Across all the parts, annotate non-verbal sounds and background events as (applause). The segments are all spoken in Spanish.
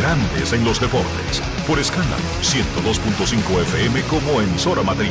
Grandes en los Deportes, por escándalo 102.5 FM como emisora matriz.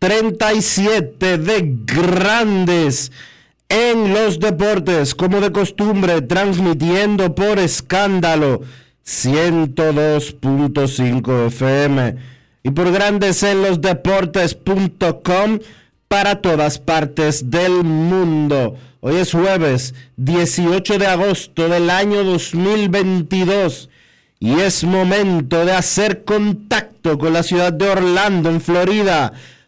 2837 de Grandes en los Deportes, como de costumbre, transmitiendo por escándalo 102.5 FM y por Grandes en los Deportes.com para todas partes del mundo. Hoy es jueves 18 de agosto del año 2022 y es momento de hacer contacto con la ciudad de Orlando, en Florida,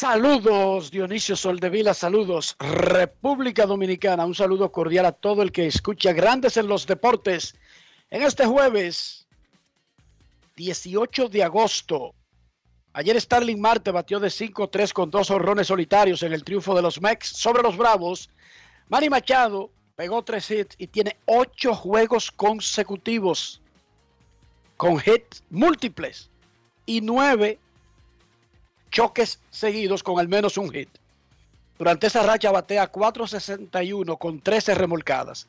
Saludos Dionisio Soldevila, saludos República Dominicana, un saludo cordial a todo el que escucha Grandes en los Deportes. En este jueves 18 de agosto, ayer Starling Marte batió de 5-3 con dos horrones solitarios en el triunfo de los Mex sobre los Bravos. Manny Machado pegó tres hits y tiene ocho juegos consecutivos con hits múltiples y nueve choques seguidos con al menos un hit. Durante esa racha batea 4.61 con 13 remolcadas.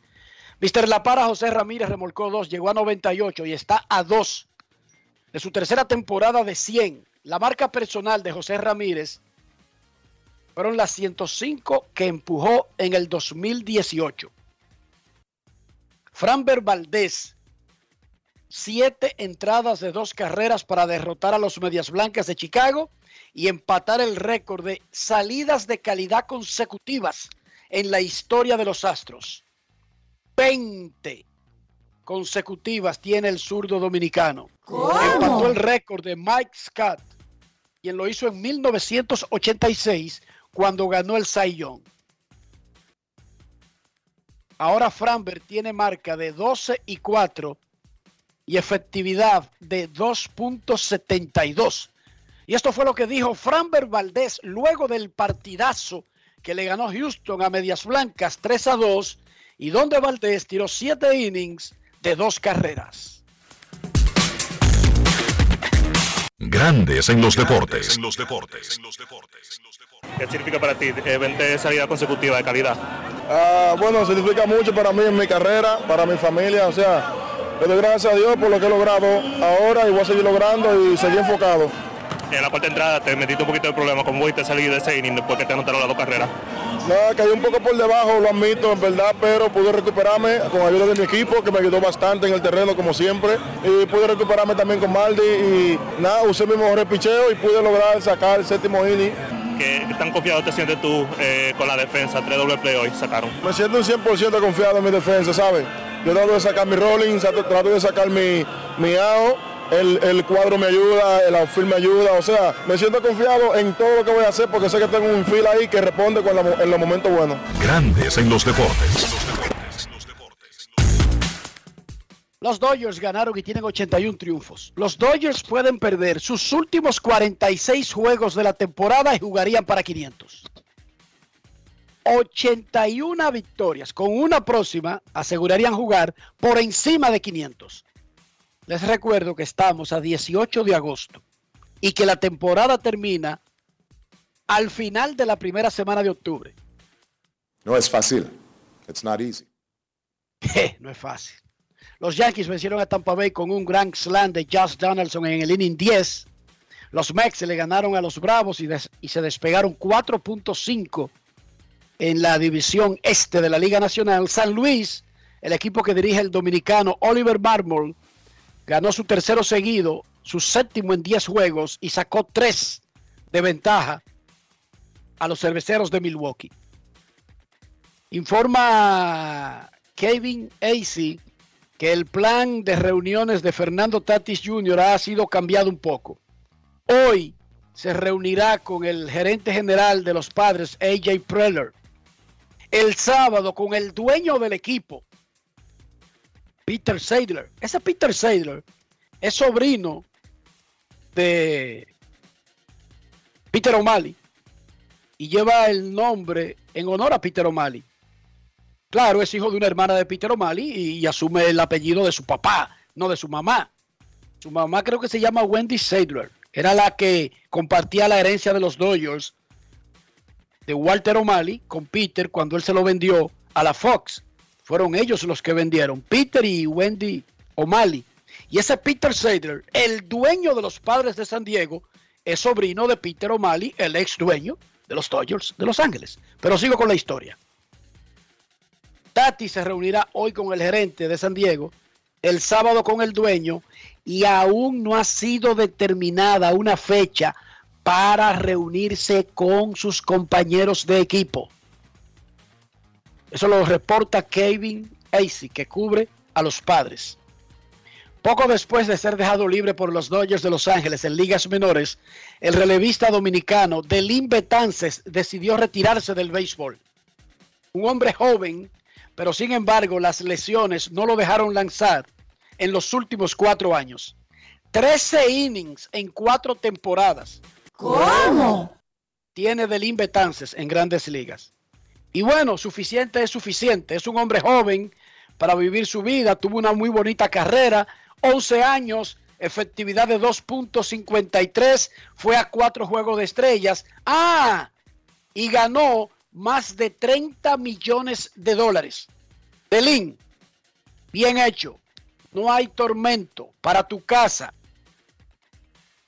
Mr. La Para José Ramírez remolcó dos, llegó a 98 y está a dos de su tercera temporada de 100. La marca personal de José Ramírez fueron las 105 que empujó en el 2018. Framber Valdés, siete entradas de dos carreras para derrotar a los Medias Blancas de Chicago y empatar el récord de salidas de calidad consecutivas en la historia de los Astros. 20 consecutivas tiene el zurdo dominicano. Empató el récord de Mike Scott, quien lo hizo en 1986 cuando ganó el Cy Young. Ahora Framber tiene marca de 12 y 4 y efectividad de 2.72. Y esto fue lo que dijo Framber Valdés luego del partidazo que le ganó Houston a Medias Blancas 3 a 2 y donde Valdés tiró 7 innings de dos carreras. Grandes en los deportes. En los deportes. ¿Qué significa para ti eh, 20 salidas consecutivas de calidad? Ah, bueno, significa mucho para mí en mi carrera, para mi familia, o sea, le doy gracias a Dios por lo que he logrado ahora y voy a seguir logrando y seguir enfocado. En la parte de entrada te metiste un poquito de problema con Boy, te salí de ese inning después que te anotaron las dos carreras. Nada, caí un poco por debajo, lo admito, en verdad, pero pude recuperarme con ayuda de mi equipo, que me ayudó bastante en el terreno, como siempre, y pude recuperarme también con Maldi, y nada, usé mi mejor picheo y pude lograr sacar el séptimo inning ¿qué tan confiado te sientes tú eh, con la defensa? Tres doble play hoy sacaron. Me siento un 100% confiado en mi defensa, ¿sabes? Yo trato de sacar mi rolling, trato de sacar mi, mi AO, el, el cuadro me ayuda, el outfield me ayuda, o sea, me siento confiado en todo lo que voy a hacer porque sé que tengo un feel ahí que responde con la mo- en los momentos buenos. Grandes en los deportes. Los Dodgers ganaron y tienen 81 triunfos. Los Dodgers pueden perder sus últimos 46 juegos de la temporada y jugarían para 500. 81 victorias. Con una próxima asegurarían jugar por encima de 500. Les recuerdo que estamos a 18 de agosto y que la temporada termina al final de la primera semana de octubre. No es fácil. It's not easy. no es fácil. Los Yankees vencieron a Tampa Bay con un gran slam de Josh Donaldson en el inning 10. Los Mets le ganaron a los Bravos y, se despegaron 4.5 en la división este de la Liga Nacional. San Luis, el equipo que dirige el dominicano Oliver Marmol, ganó su tercero seguido, su séptimo en 10 juegos y sacó 3 de ventaja a los cerveceros de Milwaukee. Informa Kevin Acey que el plan de reuniones de Fernando Tatis Jr. ha sido cambiado un poco. Hoy se reunirá con el gerente general de los padres, AJ Preller. El sábado con el dueño del equipo, Peter Seidler. Ese Peter Seidler es sobrino de Peter O'Malley y lleva el nombre en honor a Peter O'Malley. Claro, es hijo de una hermana de Peter O'Malley y, asume el apellido de su papá, no de su mamá. Su mamá creo que se llama Wendy Sadler. Era la que compartía la herencia de los Dodgers de Walter O'Malley con Peter cuando él se lo vendió a la Fox. Fueron ellos los que vendieron, Peter y Wendy O'Malley. Y ese Peter Sadler, el dueño de los padres de San Diego, es sobrino de Peter O'Malley, el ex dueño de los Dodgers de Los Ángeles. Pero sigo con la historia. Tati se reunirá hoy con el gerente de San Diego, el sábado con el dueño y aún no ha sido determinada una fecha para reunirse con sus compañeros de equipo. Eso lo reporta Kevin Acey, que cubre a los padres. Poco después de ser dejado libre por los Dodgers de Los Ángeles en ligas menores, el relevista dominicano Delin Betances decidió retirarse del béisbol. Un hombre joven, pero sin embargo las lesiones no lo dejaron lanzar en los últimos cuatro años. 13 innings en cuatro temporadas. ¿Cómo? Tiene Delin Betances en grandes ligas. Y bueno, suficiente es suficiente. Es un hombre joven para vivir su vida. Tuvo una muy bonita carrera. 11 años, efectividad de 2.53. Fue a cuatro juegos de estrellas. Ah, y ganó más de 30 millones de dólares. Delin, bien hecho. No hay tormento para tu casa.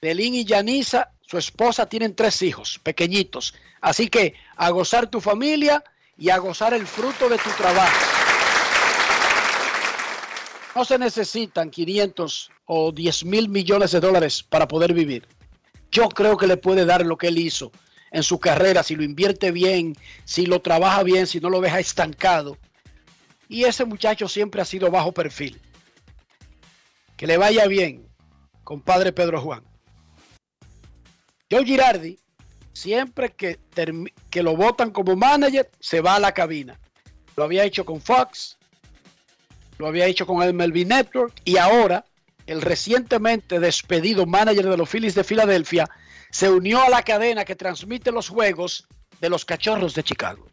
Delin y Yanisa, su esposa, tienen tres hijos pequeñitos. Así que a gozar tu familia y a gozar el fruto de tu trabajo. No se necesitan 500 o 10 mil millones de dólares para poder vivir. Yo creo que le puede dar lo que él hizo en su carrera, si lo invierte bien, si lo trabaja bien, si no lo deja estancado. Y ese muchacho siempre ha sido bajo perfil. Que le vaya bien, compadre Pedro Juan. Joe Girardi, siempre que, lo votan como manager, se va a la cabina. Lo había hecho con Fox, lo había hecho con el Melvin Network y ahora el recientemente despedido manager de los Phillies de Filadelfia se unió a la cadena que transmite los juegos de los cachorros de Chicago.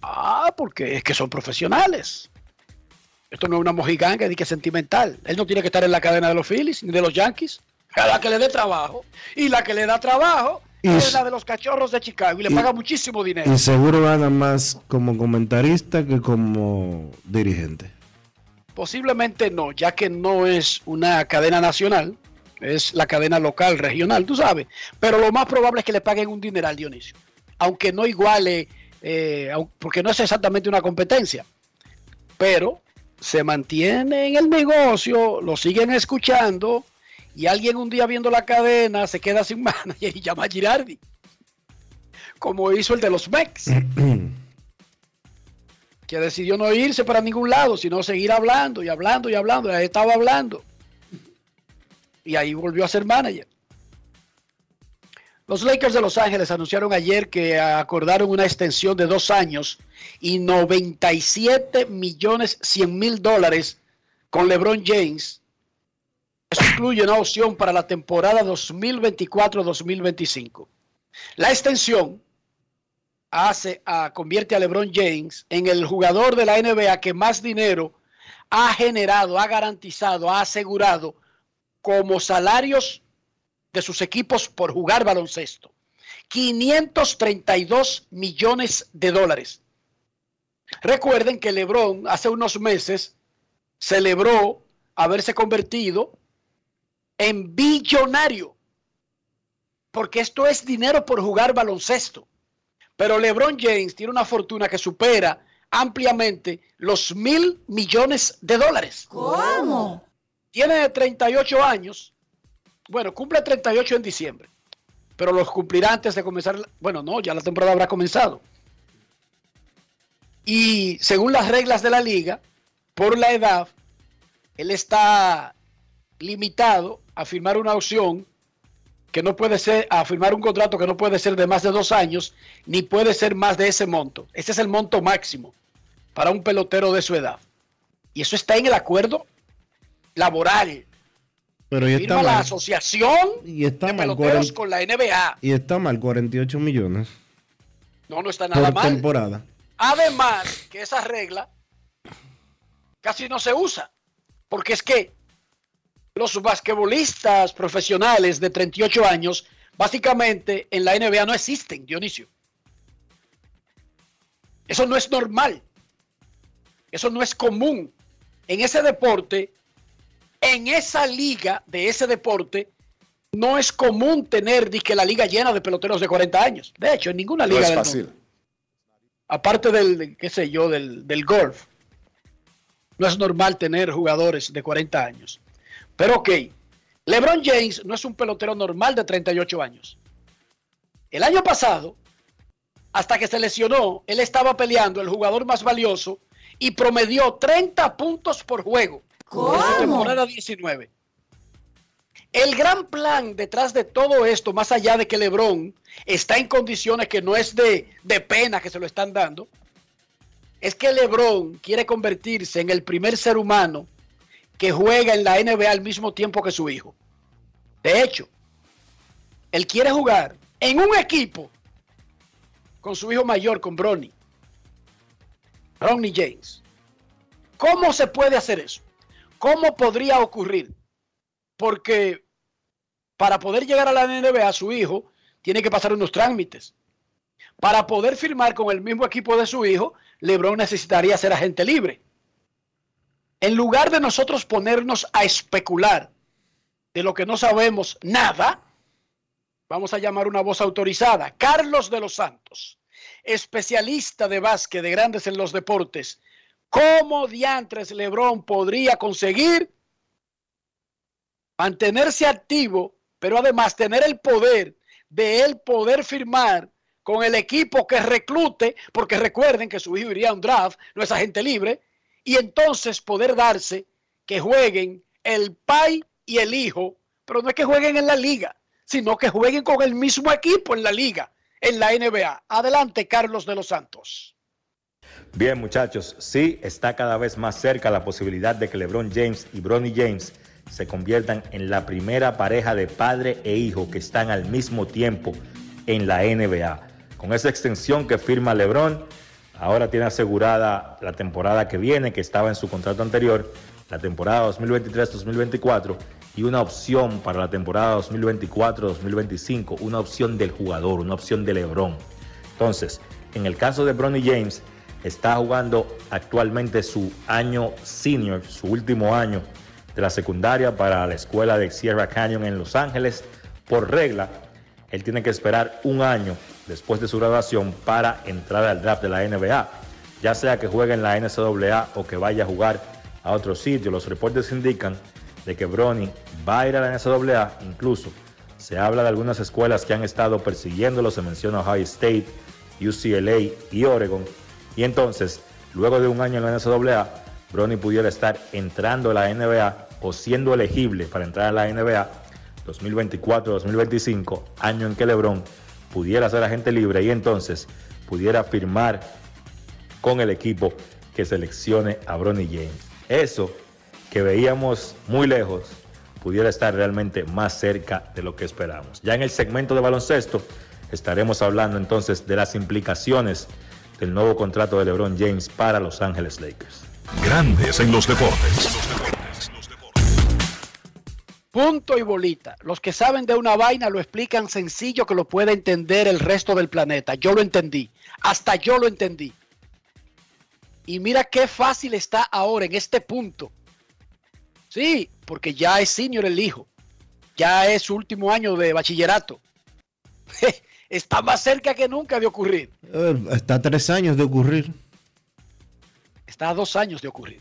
Ah, porque es que son profesionales. Esto no es una mojiganga ni que sentimental. Él no tiene que estar en la cadena de los Phillies ni de los Yankees. A la que le dé trabajo. Y la que le da trabajo Y es la de los cachorros de Chicago. Y le y- paga muchísimo dinero. Y seguro gana más como comentarista que como dirigente. Posiblemente no, ya que no es una cadena nacional, es la cadena local, regional, tú sabes. Pero lo más probable es que le paguen un dineral, Dionisio. Aunque no iguale, eh, porque no es exactamente una competencia. Pero se mantiene en el negocio, lo siguen escuchando y alguien un día viendo la cadena se queda sin (laughs) manager y llama a Girardi. como hizo el de los Mex, (clears throat) que decidió no irse para ningún lado, sino seguir hablando y hablando y hablando. Ahí estaba hablando. Y ahí volvió a ser manager. Los Lakers de Los Ángeles anunciaron ayer que acordaron una extensión de dos años y 97 millones 100 mil dólares con LeBron James. Eso incluye una opción para la temporada 2024-2025. La extensión hace, a, convierte a LeBron James en el jugador de la NBA que más dinero ha generado, ha garantizado, ha asegurado como salarios de sus equipos por jugar baloncesto. 532 millones de dólares. Recuerden que LeBron hace unos meses celebró haberse convertido en billonario, porque esto es dinero por jugar baloncesto. Pero LeBron James tiene una fortuna que supera ampliamente los mil millones de dólares. ¿Cómo? Tiene 38 años. Bueno, cumple 38 en diciembre. Pero los cumplirá antes de comenzar. Bueno, no, ya la temporada habrá comenzado. Y según las reglas de la liga, por la edad, él está limitado a firmar una opción que no puede ser, a firmar un contrato que no puede ser de más de dos años, ni puede ser más de ese monto. Ese es el monto máximo para un pelotero de su edad. Y eso está en el acuerdo laboral. Pero Firma está la mal. asociación Y está de mal, peloteros 40 con la NBA. y está mal 48 millones No, no está nada por mal. temporada. Además, que esa regla casi no se usa. Porque es que los basquetbolistas profesionales de 38 años, básicamente en la NBA no existen, Dionisio. Eso no es normal. Eso no es común. En ese deporte, en esa liga de ese deporte, no es común tener que la liga llena de peloteros de 40 años. De hecho, en ninguna No liga es del fácil. aparte del, qué sé yo, del, del golf, no es normal tener jugadores de 40 años. Pero ok, LeBron James no es un pelotero normal de 38 años. El año pasado, hasta que se lesionó, él estaba peleando el jugador más valioso y promedió 30 puntos por juego. En su ¿Cómo? temporada 19. El gran plan detrás de todo esto, más allá de que LeBron está en condiciones que no es de, de pena que se lo están dando, es que LeBron quiere convertirse en el primer ser humano que juega en la NBA al mismo tiempo que su hijo. De hecho, él quiere jugar en un equipo con su hijo mayor, con Bronny. Bronny James. ¿Cómo se puede hacer eso? ¿Cómo podría ocurrir? Porque para poder llegar a la NBA, su hijo tiene que pasar unos trámites. Para poder firmar con el mismo equipo de su hijo, LeBron necesitaría ser agente libre. En lugar de nosotros ponernos a especular de lo que no sabemos nada, vamos a llamar una voz autorizada. Carlos de los Santos, especialista de básquet de grandes en los deportes. ¿Cómo diantres LeBron podría conseguir mantenerse activo, pero además tener el poder de él poder firmar con el equipo que reclute, porque recuerden que su hijo iría a un draft, no es agente libre, y entonces poder darse que jueguen el pai y el hijo, pero no es que jueguen en la liga, sino que jueguen con el mismo equipo en la liga, en la NBA. Adelante, Carlos de los Santos. Bien, muchachos, sí está cada vez más cerca la posibilidad de que LeBron James y Bronny James se conviertan en la primera pareja de padre e hijo que están al mismo tiempo en la NBA. Con esa extensión que firma LeBron, ahora tiene asegurada la temporada que viene, que estaba en su contrato anterior, la temporada 2023-2024 y una opción para la temporada 2024-2025, una opción del jugador, una opción de LeBron. Entonces, en el caso de Bronny James, está jugando actualmente su año senior, su último año de la secundaria para la escuela de Sierra Canyon en Los Ángeles. Por regla, él tiene que esperar un año después de su graduación para entrar al draft de la NBA, ya sea que juegue en la NCAA o que vaya a jugar a otro sitio. Los reportes indican de que Bronny va a ir a la NCAA, incluso Se habla de algunas escuelas que han estado persiguiéndolo, se menciona Ohio State, UCLA y Oregon. Y entonces, luego de un año en la NCAA, Bronny pudiera estar entrando a la NBA o siendo elegible para entrar a la NBA 2024-2025, año en que LeBron pudiera ser agente libre y entonces pudiera firmar con el equipo que seleccione a Bronny James. Eso que veíamos muy lejos pudiera estar realmente más cerca de lo que esperamos. Ya en el segmento de baloncesto estaremos hablando entonces de las implicaciones del nuevo contrato de LeBron James para Los Ángeles Lakers. Grandes en los deportes. Punto y bolita. Los que saben de una vaina lo explican sencillo que lo puede entender el resto del planeta. Yo lo entendí. Hasta yo lo entendí. Y mira qué fácil está ahora en este punto. Sí, porque ya es senior el hijo. Ya es su último año de bachillerato. Está más cerca que nunca de ocurrir. Eh, Está a tres años de ocurrir. Está a dos años de ocurrir.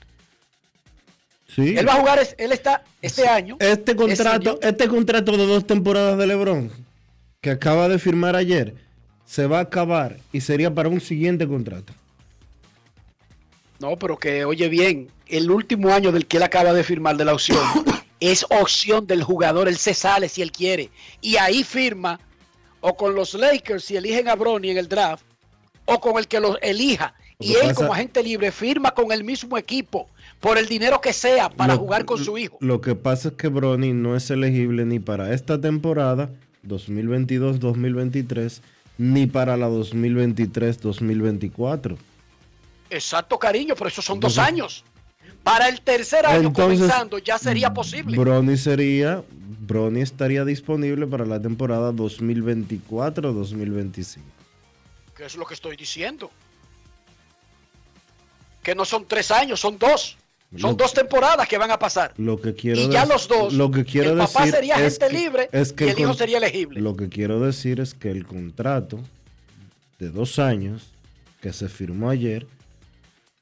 Sí. Él va a jugar, él está este año. Este contrato, este contrato de dos temporadas de LeBron que acaba de firmar ayer se va a acabar y sería para un siguiente contrato. No, pero que oye bien, el último año del que él acaba de firmar de la opción (coughs) es opción del jugador, él se sale si él quiere. Y ahí firma o con los Lakers si eligen a Bronny en el draft o con el que los elija. Lo Y él pasa- como agente libre firma con el mismo equipo por el dinero que sea para Lo- jugar con su hijo. Lo que pasa es que Bronny no es elegible ni para esta temporada 2022-2023 ni para la 2023-2024. Exacto, cariño, pero esos son dos años. Para el tercer año Entonces, comenzando ya sería posible. Bronny sería, Bronny estaría disponible para la temporada 2024-2025. Que es lo que estoy diciendo. Que no son tres años, son dos. Son Lo- dos temporadas que van a pasar. Lo que quiero Y ya los dos, lo que quiero el papá decir sería que- libre es que y el hijo sería elegible. Lo que quiero decir es que el contrato de dos años que se firmó ayer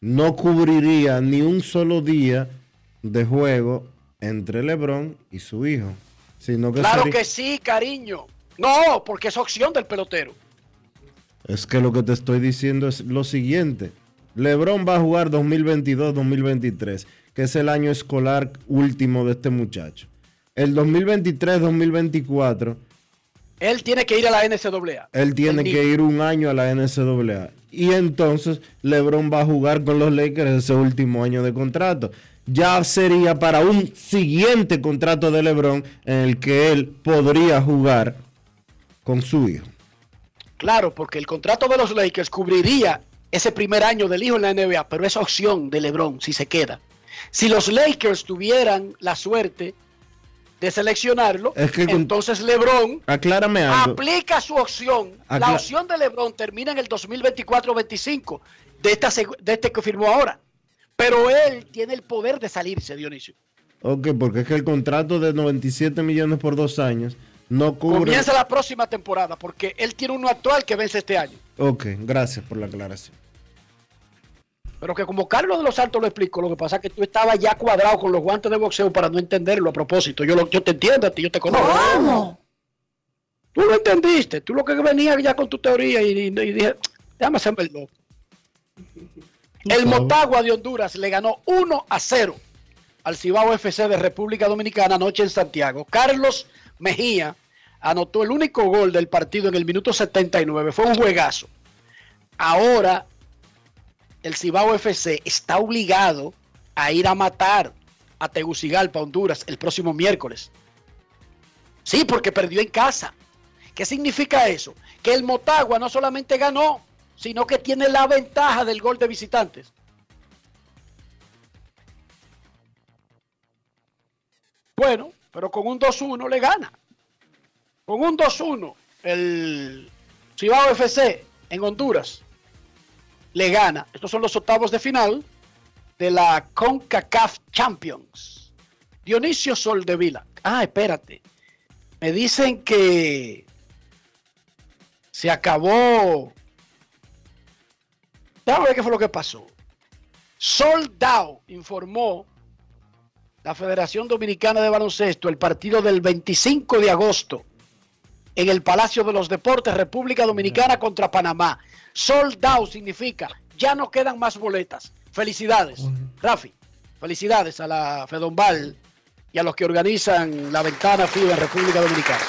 no cubriría ni un solo día de juego entre LeBron y su hijo, sino que Claro sería- que sí, cariño. No, porque es opción del pelotero. Es que lo que te estoy diciendo es lo siguiente. LeBron va a jugar 2022-2023, que es el año escolar último de este muchacho. El 2023-2024, Él tiene que ir a la NCAA. él tiene El que ir un año a la NCAA. Y entonces LeBron va a jugar con los Lakers ese último año de contrato. Ya sería para un siguiente contrato de LeBron en el que él podría jugar con su hijo. Claro, porque el contrato de los Lakers cubriría ese primer año del hijo en la NBA, pero es opción de LeBron si se queda. Si los Lakers tuvieran la suerte de seleccionarlo, Es que con- entonces LeBron Aclárame algo. aplica su opción. La opción de LeBron termina en el 2024-25 de, esta, de este que firmó ahora. Pero él tiene el poder de salirse, Dionisio. Ok, porque es que el contrato de 97 millones por dos años no cubre. Comienza la próxima temporada porque él tiene uno actual que vence este año. Ok, gracias por la aclaración. Pero que como Carlos de los Santos lo explicó, lo que pasa es que tú estabas ya cuadrado con los guantes de boxeo para no entenderlo a propósito. Yo, lo, yo te entiendo a ti, yo te conozco. ¿Cómo? Tú lo entendiste, tú lo que venías ya con tu teoría y, y- y dije, déjame hacerme el loco. El. Motagua de Honduras le ganó 1 a 0 al Cibao FC de República Dominicana anoche en Santiago. Carlos Mejía anotó el único gol del partido en el minuto 79. Fue un juegazo. Ahora el Cibao FC está obligado a ir a matar a Tegucigalpa, Honduras, el próximo miércoles. Sí, porque perdió en casa. ¿Qué significa eso? Que el Motagua no solamente ganó, sino que tiene la ventaja del gol de visitantes. Bueno, pero con un 2-1 le gana. Con un 2-1 el Cibao FC en Honduras le gana. Estos son los octavos de final de la CONCACAF Champions. Dionisio Soldevila. Ah, espérate. Me dicen que se acabó. Déjame qué fue lo que pasó. Soldado informó la Federación Dominicana de Baloncesto el partido del 25 de agosto en el Palacio de los Deportes, República Dominicana contra Panamá. Sold out significa, ya no quedan más boletas. Felicidades, Rafi. Felicidades a la Fedombal y a los que organizan la ventana FIBA en República Dominicana.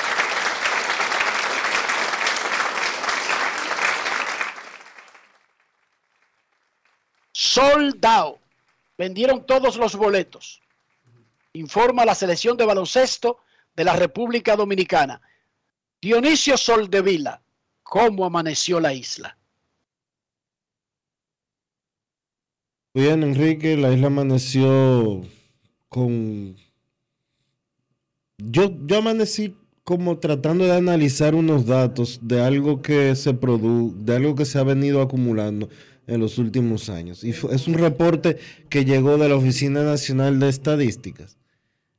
Sold out. Vendieron todos los boletos. Informa la selección de baloncesto de la República Dominicana. Dionisio Soldevila, ¿cómo amaneció la isla? Bien, Enrique, la isla amaneció con... Yo, yo amanecí como tratando de analizar unos datos de algo que se produ de algo que se ha venido acumulando en los últimos años. Y es un reporte que llegó de la Oficina Nacional de Estadísticas.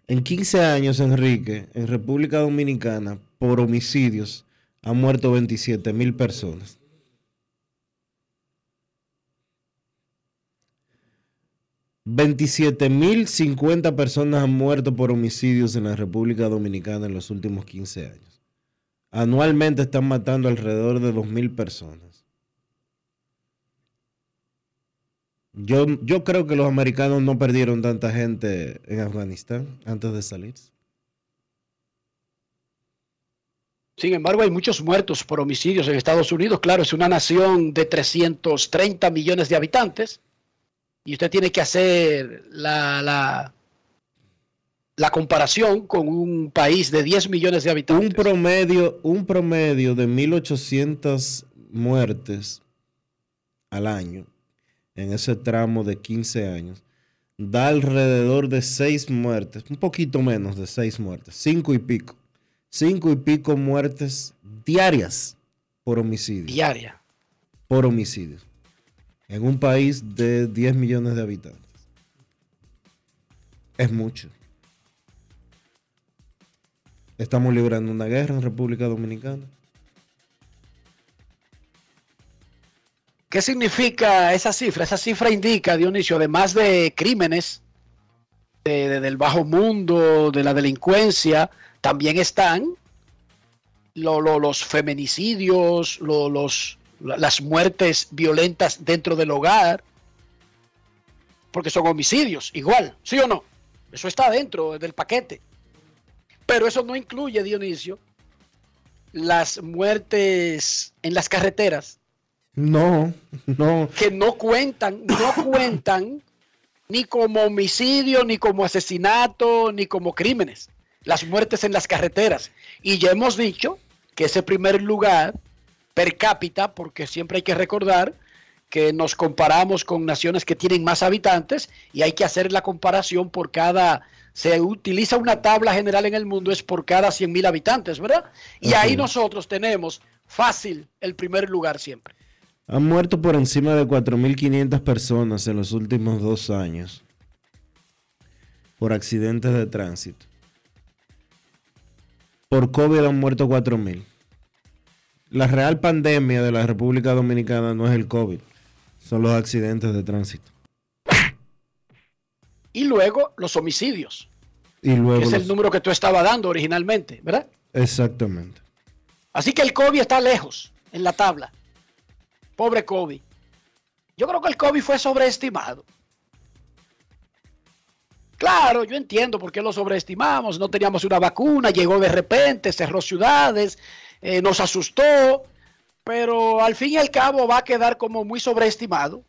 En 15 años, Enrique, en República Dominicana, por homicidios, han muerto 27 mil personas. Mil cincuenta personas han muerto por homicidios en la República Dominicana en los últimos 15 años. Anualmente están matando alrededor de dos mil personas. Yo, yo creo que los americanos no perdieron tanta gente en Afganistán antes de salir. Sin embargo, hay muchos muertos por homicidios en Estados Unidos. Claro, es una nación de 330 millones de habitantes. Y usted tiene que hacer la, la, comparación con un país de 10 millones de habitantes. Un promedio, un promedio de 1.800 muertes al año en ese tramo de 15 años da alrededor de 6 muertes, un poquito menos de 6 muertes, 5 y pico. 5 y pico muertes diarias por homicidio. Diaria. Por homicidio. En un país de 10 millones de habitantes. Es mucho. Estamos librando una guerra en República Dominicana. ¿Qué significa esa cifra? Esa cifra indica, Dionisio, además de crímenes de- de- del bajo mundo, de la delincuencia, también están lo- lo- los feminicidios, lo- los, la- las muertes violentas dentro del hogar, porque son homicidios, igual, ¿sí o no? Eso está dentro del paquete. Pero eso no incluye, Dionisio, las muertes en las carreteras, No, no. que no cuentan, no (coughs) cuentan ni como homicidio, ni como asesinato, ni como crímenes. Las muertes en las carreteras. Y ya hemos dicho que ese primer lugar per cápita, porque siempre hay que recordar que nos comparamos con naciones que tienen más habitantes y hay que hacer la comparación por cada, se utiliza una tabla general en el mundo, es por cada 100 mil habitantes, ¿verdad? Y ahí nosotros tenemos fácil el primer lugar siempre. Han muerto por encima de 4.500 personas en los últimos dos años por accidentes de tránsito. Por COVID han muerto 4.000. La real pandemia de la República Dominicana no es el COVID, son los accidentes de tránsito. Y luego los homicidios, Y luego que es el número que tú estabas dando originalmente, ¿verdad? Exactamente. Así que el COVID está lejos en la tabla. Pobre COVID. Yo creo que el COVID fue sobreestimado. Claro, yo entiendo por qué lo sobreestimamos. No teníamos una vacuna, llegó de repente, cerró ciudades, eh, nos asustó, pero al fin y al cabo va a quedar como muy sobreestimado.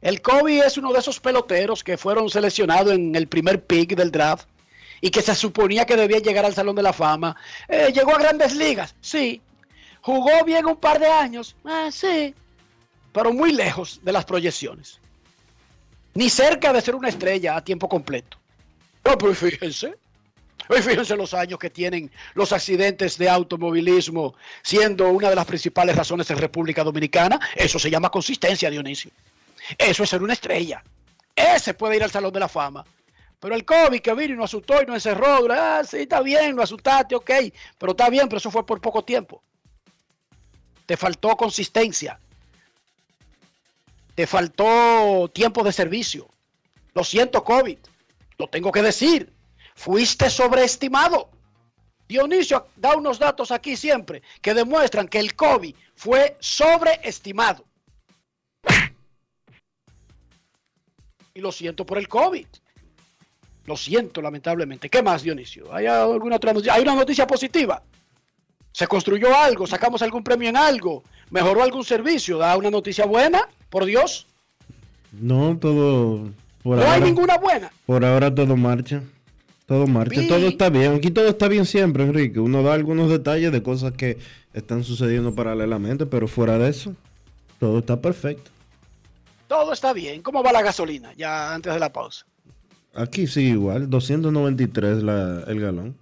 El COVID es uno de esos peloteros que fueron seleccionados en el primer pick del draft y que se suponía que debía llegar al Salón de la Fama. Eh, llegó a grandes ligas, sí. Jugó bien un par de años, ah, sí. Pero muy lejos de las proyecciones. Ni cerca de ser una estrella a tiempo completo. No, pues fíjense. Fíjense los años que tienen los accidentes de automovilismo siendo una de las principales razones en República Dominicana. Eso se llama consistencia, Dionisio. Eso es ser una estrella. Ese puede ir al Salón de la Fama. Pero el COVID que vino y nos asustó y nos encerró, ah, sí, está bien, lo asustaste, ok, pero está bien, pero eso fue por poco tiempo. Te faltó consistencia. Te faltó tiempo de servicio. Lo siento, COVID. Lo tengo que decir. Fuiste sobreestimado. Dionisio da unos datos aquí siempre que demuestran que el COVID fue sobreestimado. Y lo siento por el COVID. Lo siento, lamentablemente. ¿Qué más, Dionisio? ¿Hay alguna otra noticia? ¿Hay una noticia positiva? ¿Se construyó algo? ¿Sacamos algún premio en algo? ¿Mejoró algún servicio? ¿Da una noticia buena? Por Dios. No, todo. Por no ahora, hay ninguna buena. Por ahora todo marcha. Todo marcha. Vi- Todo está bien. Aquí todo está bien siempre, Enrique. Uno da algunos detalles de cosas que están sucediendo paralelamente, pero fuera de eso, todo está perfecto. Todo está bien. ¿Cómo va la gasolina? Ya antes de la pausa. Aquí sí, igual. 293 la, el galón.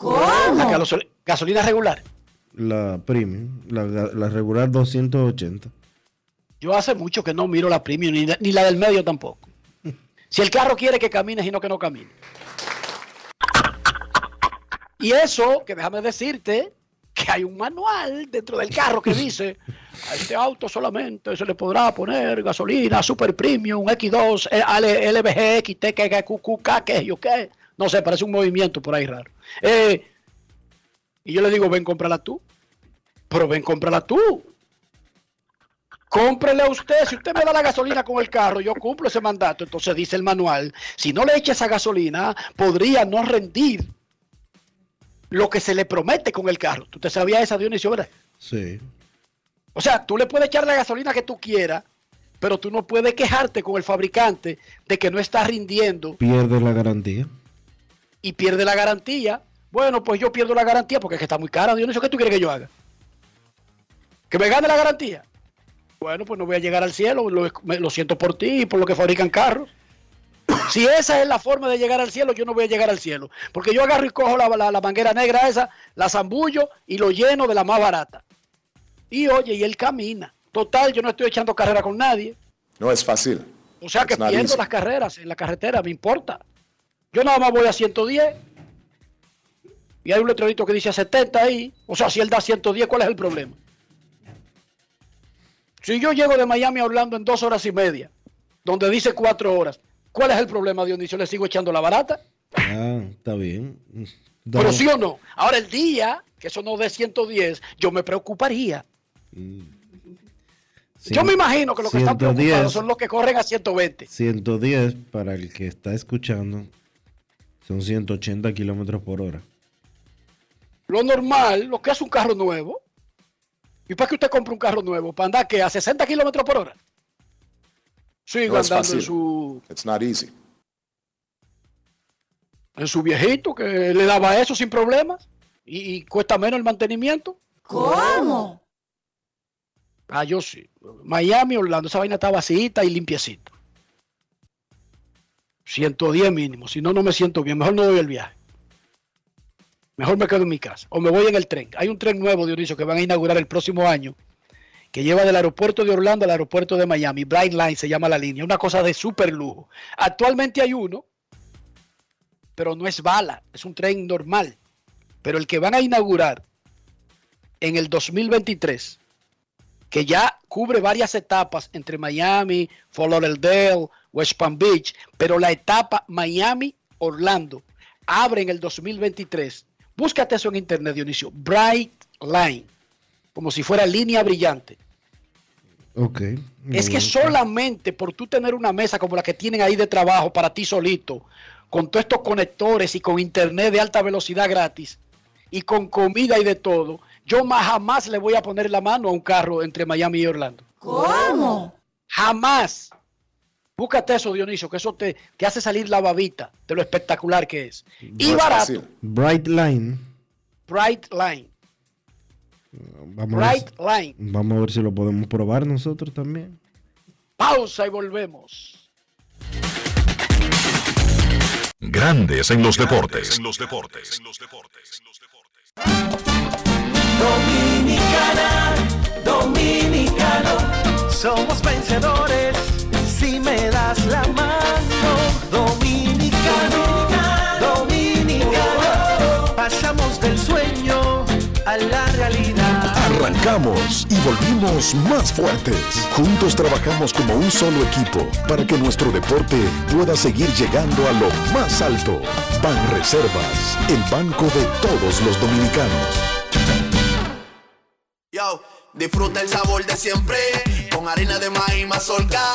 La gasol- gasolina regular. La premium. La, la regular 280. Yo hace mucho que no miro la premium ni, ni la del medio tampoco. Si el carro quiere que camines y no que no camine. Y eso, que déjame decirte que hay un manual dentro del carro que dice a este auto solamente se le podrá poner gasolina super premium X2 eh, LBG XT QQK que yo qué no sé parece un movimiento por ahí raro Eh, y yo le digo ven cómprala tú pero ven cómprala tú Cómprele a usted, si usted me da la gasolina con el carro, yo cumplo ese mandato. Entonces dice el manual, si no le echa esa gasolina, podría no rendir lo que se le promete con el carro. ¿Tú te sabías esa, Dionisio, verdad? Sí. O sea, tú le puedes echar la gasolina que tú quieras, pero tú no puedes quejarte con el fabricante de que no está rindiendo Pierde la garantía. y pierde la garantía. Bueno, pues yo pierdo la garantía porque es que está muy cara, Dionisio. ¿Qué tú quieres que yo haga? ¿Que me gane la garantía? Bueno, pues no voy a llegar al cielo, lo, siento por ti y por lo que fabrican carros. Si esa es la forma de llegar al cielo, yo no voy a llegar al cielo. Porque yo agarro y cojo la, la- la manguera negra esa, la zambullo y lo lleno de la más barata. Y oye, y él camina. Total, yo no estoy echando carrera con nadie. No es fácil. O sea que pierdo easy. las carreras en la carretera, me importa. Yo nada más voy a 110. Y hay un letrerito que dice a 70 ahí. O sea, si él da 110, ¿cuál es el problema? Si yo llego de Miami a Orlando en dos horas y media, donde dice cuatro horas, ¿cuál es el problema, Dionisio? ¿Le sigo echando la barata? Ah, está bien. Pero sí o no. Ahora el día que eso no dé 110, yo me preocuparía. Yo me imagino que los que están 110. preocupados son los que corren a 120. 110 para el que está escuchando son 180 kilómetros por hora. Lo normal, lo que hace un carro nuevo. ¿Y para qué usted compra un carro nuevo? ¿Para andar que a 60 kilómetros por hora? Sigo No andando en su, It's not easy. en su viejito que le daba eso sin problemas y, y cuesta menos el mantenimiento. ¿Cómo? Ah, yo sí. Miami, Orlando, esa vaina está vacita y limpiecita. 110 mínimo. Si no, no me siento bien. Mejor no doy el viaje. Mejor me quedo en mi casa. O me voy en el tren. Hay un tren nuevo, Dionisio, que van a inaugurar el próximo año. Que lleva del aeropuerto de Orlando al aeropuerto de Miami. Bright Line se llama la línea. Una cosa de súper lujo. Actualmente hay uno, pero no es bala. Es un tren normal. Pero el que van a inaugurar en el 2023 que ya cubre varias etapas entre Miami, Fort Lauderdale, West Palm Beach, pero la etapa Miami-Orlando abre en el 2023. Búscate eso en internet, Dionisio. Bright Line, como si fuera línea brillante. Ok. Es que solamente por tú tener una mesa como la que tienen ahí de trabajo para ti solito, con todos estos conectores y con internet de alta velocidad gratis y con comida y de todo, yo más jamás le voy a poner la mano a un carro entre Miami y Orlando. ¿Cómo? Jamás. Búscate eso, Dionisio, que eso te, te hace salir la babita de lo espectacular que es. Y barato. Bright Line. Bright Line. Vamos a, ver, Bright Line. si- vamos a ver si lo podemos probar nosotros también. Pausa y volvemos. Grandes en los deportes. En los deportes. Dominicana, dominicano, somos vencedores si me das la mano. Dominicano, dominicano, pasamos del sueño a la realidad. Arrancamos y volvimos más fuertes. Juntos trabajamos como un solo equipo para que nuestro deporte pueda seguir llegando a lo más alto. Ban Reservas, el banco de todos los dominicanos. Yo, disfruta el sabor de siempre con harina de maíz mazorca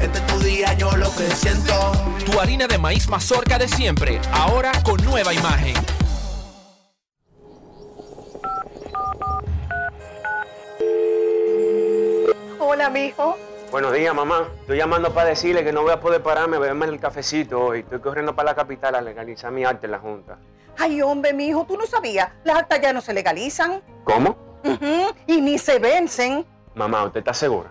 Este es tu día, yo lo que siento. Tu harina de maíz mazorca de siempre, ahora con nueva imagen. Hola, mijo. Buenos días, mamá. Estoy llamando para decirle que no voy a poder pararme a beberme el cafecito hoy. Estoy corriendo para la capital a legalizar mi arte en la Junta. Ay, hombre, mijo, tú no sabías. Las actas ya no se legalizan. ¿Cómo? Ujú, Y ni se vencen. Mamá, ¿usted está segura?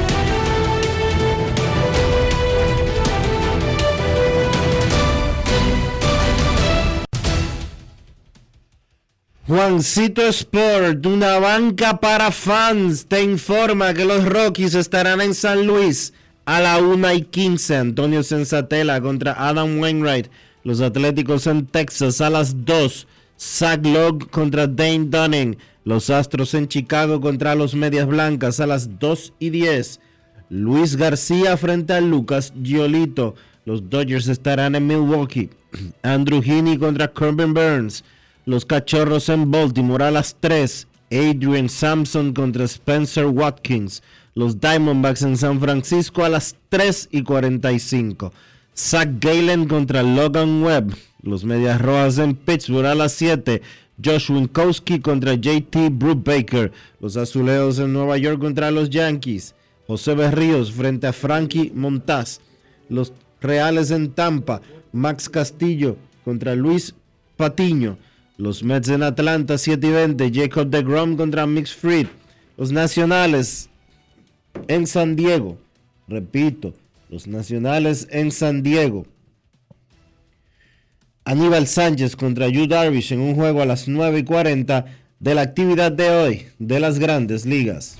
Juancito Sport, una banca para fans, te informa que los Rockies estarán en San Luis a la 1 y 15. Antonio Sensatela contra Adam Wainwright. Los Atléticos en Texas a las 2. Zach Logg contra Dane Dunning. Los Astros en Chicago contra los Medias Blancas a las 2 y 10. Luis García frente a Lucas Giolito. Los Dodgers estarán en Milwaukee. (clears throat) Andrew Heaney contra Corbin Burns. Los Cachorros en Baltimore a las 3. Adrian Sampson contra Spencer Watkins. Los Diamondbacks en San Francisco a las 3 y 45. Zach Galen contra Logan Webb. Los Medias Rojas en Pittsburgh a las 7. Josh Winkowski contra JT Brubaker. Los Azuleos en Nueva York contra los Yankees. José Berríos frente a Frankie Montaz. Los Reales en Tampa. Max Castillo contra Luis Patiño. Los Mets en Atlanta 7 y 20. Jacob DeGrom contra Mix Fried. Los Nacionales en San Diego. Repito, los Nacionales en San Diego. Aníbal Sánchez contra Yu Darvish en un juego a las 9 y 40 de la actividad de hoy de las grandes ligas.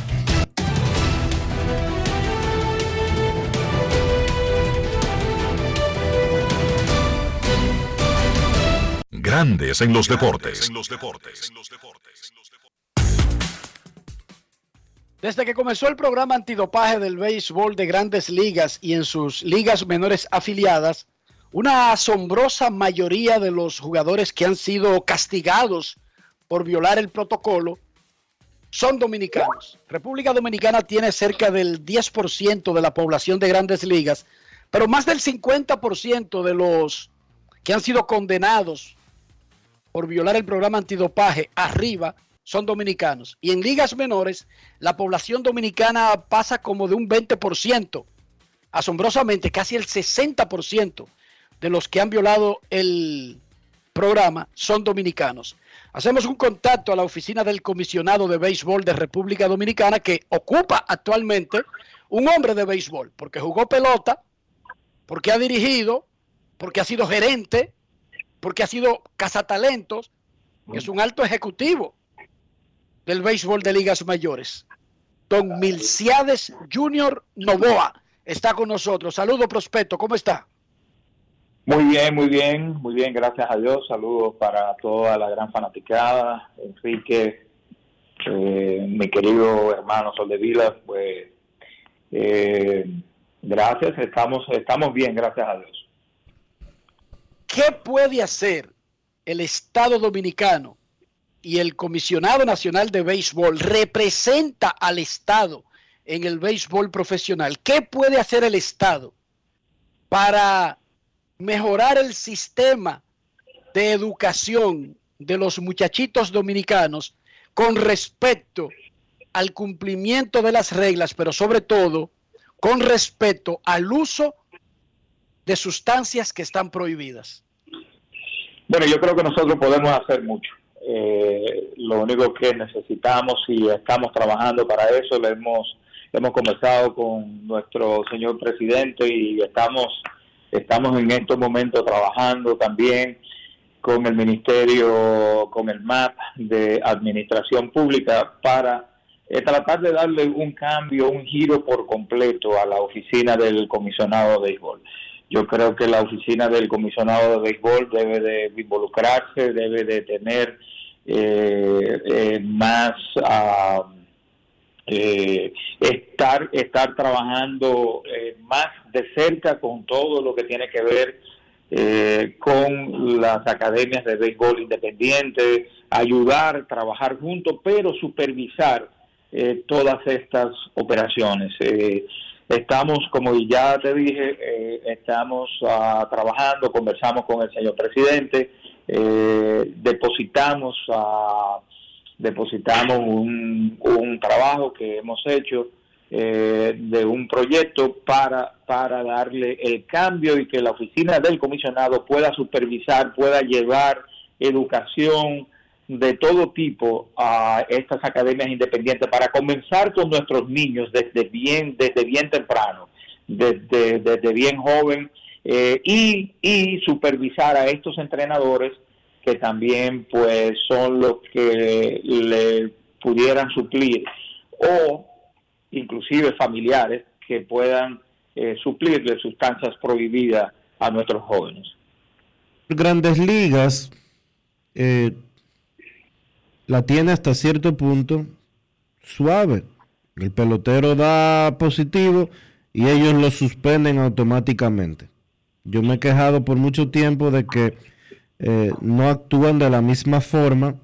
Grandes en los deportes. Desde que comenzó el programa antidopaje del béisbol de grandes ligas y en sus ligas menores afiliadas, una asombrosa mayoría de los jugadores que han sido castigados por violar el protocolo son dominicanos. República Dominicana tiene cerca del 10% de la población de grandes ligas, pero más del 50% de los que han sido condenados por violar el programa antidopaje arriba son dominicanos. Y en ligas menores, la población dominicana pasa como de un 20%. Asombrosamente, casi el 60% de los que han violado el programa son dominicanos. Hacemos un contacto a la oficina del comisionado de béisbol de República Dominicana que ocupa actualmente un hombre de béisbol, porque jugó pelota, porque ha dirigido, porque ha sido gerente, porque ha sido cazatalentos, que es un alto ejecutivo del béisbol de ligas mayores. Don Milciades Junior Novoa está con nosotros. Saludo, Prospecto, ¿cómo está? Muy bien, muy bien, muy bien, gracias a Dios. Saludos para toda la gran fanaticada. Enrique, eh, mi querido hermano Sol de Vila, pues eh, gracias, estamos, estamos bien, gracias a Dios. ¿Qué puede hacer el Estado Dominicano y el Comisionado Nacional de Béisbol representa al Estado en el béisbol profesional? ¿Qué puede hacer el Estado para mejorar el sistema de educación de los muchachitos dominicanos con respecto al cumplimiento de las reglas, pero sobre todo con respecto al uso de sustancias que están prohibidas? Bueno, yo creo que nosotros podemos hacer mucho. Eh, lo único que necesitamos y estamos trabajando para eso, le hemos, hemos conversado con nuestro señor presidente y estamos Estamos en estos momentos trabajando también con el Ministerio, con el MAP de Administración Pública para eh, tratar de darle un cambio, un giro por completo a la oficina del comisionado de béisbol. Yo creo que la oficina del comisionado de béisbol debe de involucrarse, debe de tener eh, eh, más... Uh, eh, estar, estar trabajando eh, más de cerca con todo lo que tiene que ver eh, con las academias de béisbol independiente, ayudar, trabajar juntos, pero supervisar todas estas operaciones. Estamos, como ya te dije, estamos ah, trabajando, conversamos con el señor presidente, depositamos a depositamos un, un trabajo que hemos hecho eh, de un proyecto para, para darle el cambio y que la oficina del comisionado pueda supervisar, pueda llevar educación de todo tipo a estas academias independientes para comenzar con nuestros niños desde bien, desde bien temprano, desde, desde bien joven eh, y, y supervisar a estos entrenadores que también pues son los que le pudieran suplir o inclusive familiares que puedan eh, suplirle sustancias prohibidas a nuestros jóvenes. Grandes ligas eh, la tiene hasta cierto punto suave. El pelotero da positivo y ellos lo suspenden automáticamente. Yo me he quejado por mucho tiempo de que eh, no actúan de la misma forma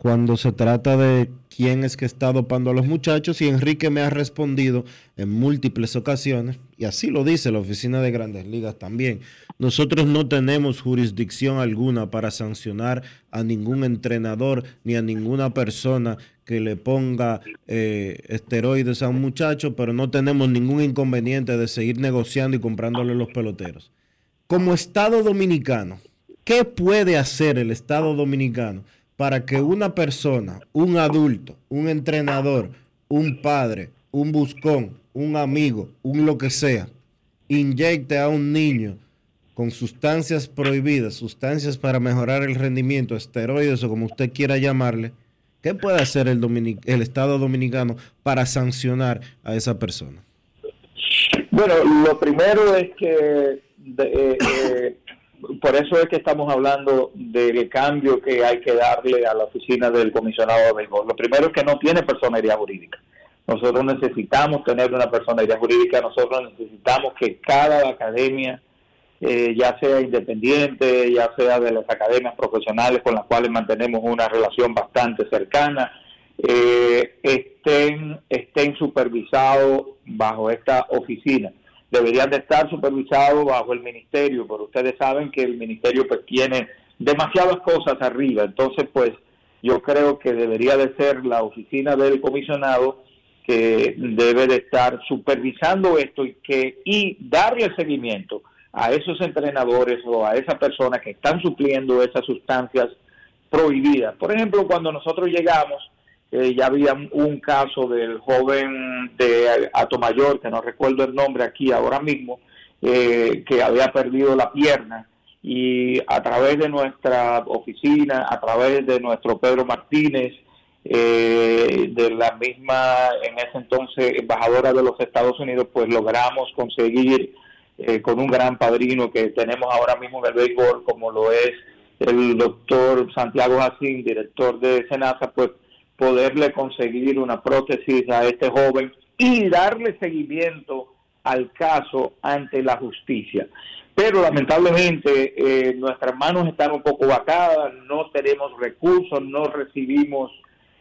cuando se trata de quién es que está dopando a los muchachos y Enrique me ha respondido en múltiples ocasiones, y así lo dice la Oficina de Grandes Ligas también, nosotros no tenemos jurisdicción alguna para sancionar a ningún entrenador ni a ninguna persona que le ponga eh, esteroides a un muchacho, pero no tenemos ningún inconveniente de seguir negociando y comprándole los peloteros. Como Estado Dominicano, ¿Qué puede hacer el Estado Dominicano para que una persona, un adulto, un entrenador, un padre, un buscón, un amigo, un lo que sea, inyecte a un niño con sustancias prohibidas, sustancias para mejorar el rendimiento, esteroides o como usted quiera llamarle, ¿qué puede hacer el, Estado dominicano para sancionar a esa persona? Bueno, lo primero es que eh, eh, por eso es que estamos hablando del cambio que hay que darle a la oficina del comisionado de béisbol. Lo primero es que no tiene personería jurídica. Nosotros necesitamos tener una personería jurídica, nosotros necesitamos que cada academia, eh, ya sea independiente, ya sea de las academias profesionales con las cuales mantenemos una relación bastante cercana, eh, estén, estén supervisados bajo esta oficina. Deberían de estar supervisados bajo el ministerio, pero ustedes saben que el ministerio pues tiene demasiadas cosas arriba, entonces pues yo creo que debería de ser la oficina del comisionado que debe de estar supervisando esto y que y darle seguimiento a esos entrenadores o a esas personas que están supliendo esas sustancias prohibidas. Por ejemplo, cuando nosotros llegamos, eh, ya había un- caso del joven de Atomayor, que no recuerdo el nombre aquí ahora mismo, eh, que había perdido la pierna. Y a través de nuestra oficina, a través de nuestro Pedro Martínez, eh, de la misma, en ese entonces, embajadora de los Estados Unidos, pues logramos conseguir eh, con un gran padrino que tenemos ahora mismo en el béisbol, como lo es el doctor Santiago Jacín, director de Senasa, pues poderle conseguir una prótesis a este joven y darle seguimiento al caso ante la justicia. Pero lamentablemente eh, nuestras manos están un poco vacadas, no tenemos recursos, no recibimos,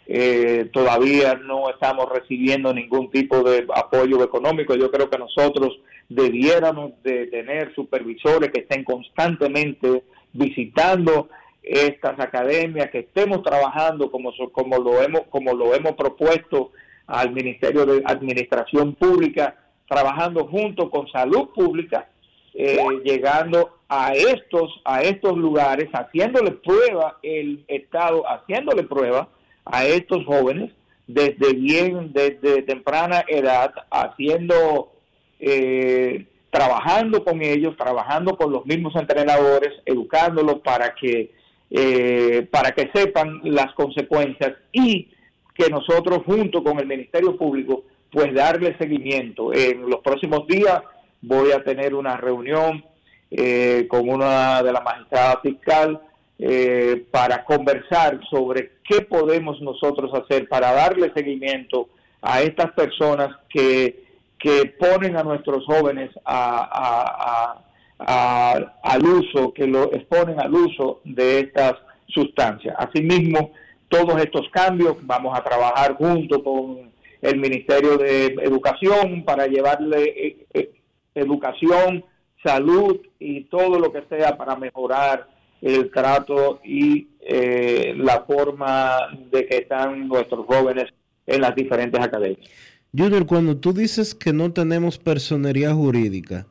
eh, todavía no estamos recibiendo ningún tipo de apoyo económico. Yo creo que nosotros debiéramos de tener supervisores que estén constantemente visitando estas academias, que estemos trabajando como, como, lo, hemos, como lo hemos propuesto al Ministerio de Administración Pública, trabajando junto con Salud Pública, eh, llegando a estos, a estos lugares, haciéndole prueba el Estado, haciéndole prueba a estos jóvenes desde bien, desde temprana edad, haciendo, eh, trabajando con ellos, trabajando con los mismos entrenadores, educándolos para que, eh, para que sepan las consecuencias y que nosotros junto con el Ministerio Público pues darle seguimiento. En los próximos días voy a tener una reunión eh, con una de las magistradas fiscal eh, para conversar sobre qué podemos nosotros hacer para darle seguimiento a estas personas que, que ponen a nuestros jóvenes a- a- a- al uso, que lo exponen al uso de estas sustancias. Asimismo, todos estos cambios vamos a trabajar junto con el Ministerio de Educación para llevarle eh, eh, educación, salud y todo lo que sea para mejorar el trato y eh, la forma de que están nuestros jóvenes en las diferentes academias. Junior, cuando tú dices que no tenemos personería jurídica,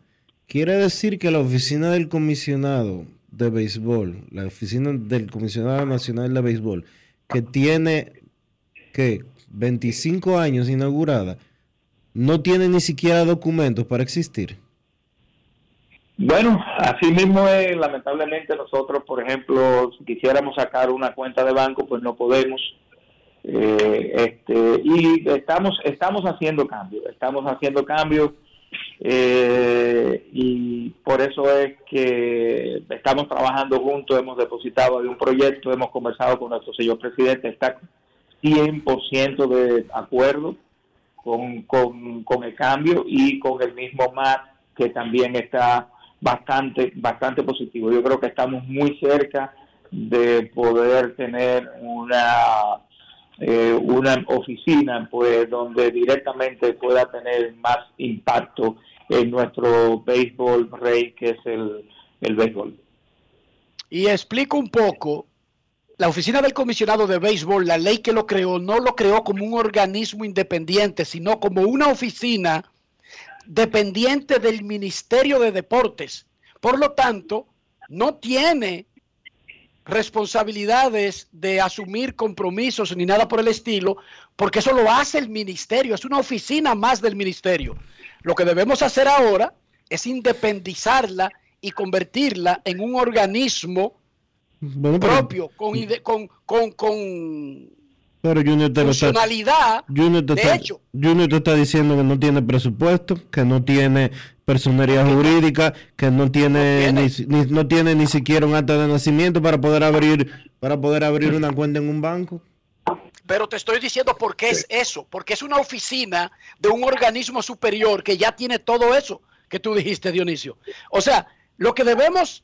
quiere decir que la oficina del comisionado de béisbol, la oficina del comisionado nacional de béisbol, que tiene, ¿qué? 25 años inaugurada, no tiene ni siquiera documentos para existir. Bueno, así mismo es, lamentablemente nosotros, por ejemplo, si quisiéramos sacar una cuenta de banco, pues no podemos. Eh, este, y estamos, estamos haciendo cambios, estamos haciendo cambios eh, y por eso es que estamos trabajando juntos, hemos depositado de un proyecto, hemos conversado con nuestro señor presidente, está 100% de acuerdo con, con, con el cambio y con el mismo MAT que también está bastante bastante positivo. Yo creo que estamos muy cerca de poder tener una eh, una oficina pues donde directamente pueda tener más impacto en nuestro béisbol rey que es el, el béisbol. Y explico un poco, la oficina del comisionado de béisbol, la ley que lo creó, no lo creó como un organismo independiente, sino como una oficina dependiente del Ministerio de Deportes. Por lo tanto, no tiene responsabilidades de asumir compromisos ni nada por el estilo, porque eso lo hace el ministerio, es una oficina más del ministerio. Lo que debemos hacer ahora es independizarla y convertirla en un organismo Bueno, propio, con, con, con, con pero Junior te lo está, funcionalidad. Junior te de está- hecho, Junior te está diciendo que no tiene presupuesto, que no tiene personería jurídica, que no tiene, ni- no tiene ni siquiera un acta de nacimiento para poder abrir para poder abrir una cuenta en un banco. pero te estoy diciendo por qué es eso, porque es una oficina de un organismo superior que ya tiene todo eso que tú dijiste, Dionisio. O sea, lo que debemos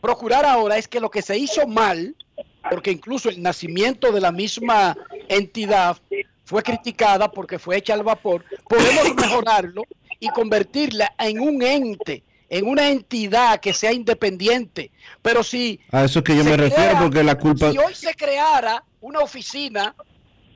procurar ahora es que lo que se hizo mal, porque incluso el nacimiento de la misma entidad fue criticada porque fue hecha al vapor, podemos mejorarlo y convertirla en un ente, en una entidad que sea independiente. Pero si A eso es que yo me refiero, crea- porque la culpa... si hoy se creara una oficina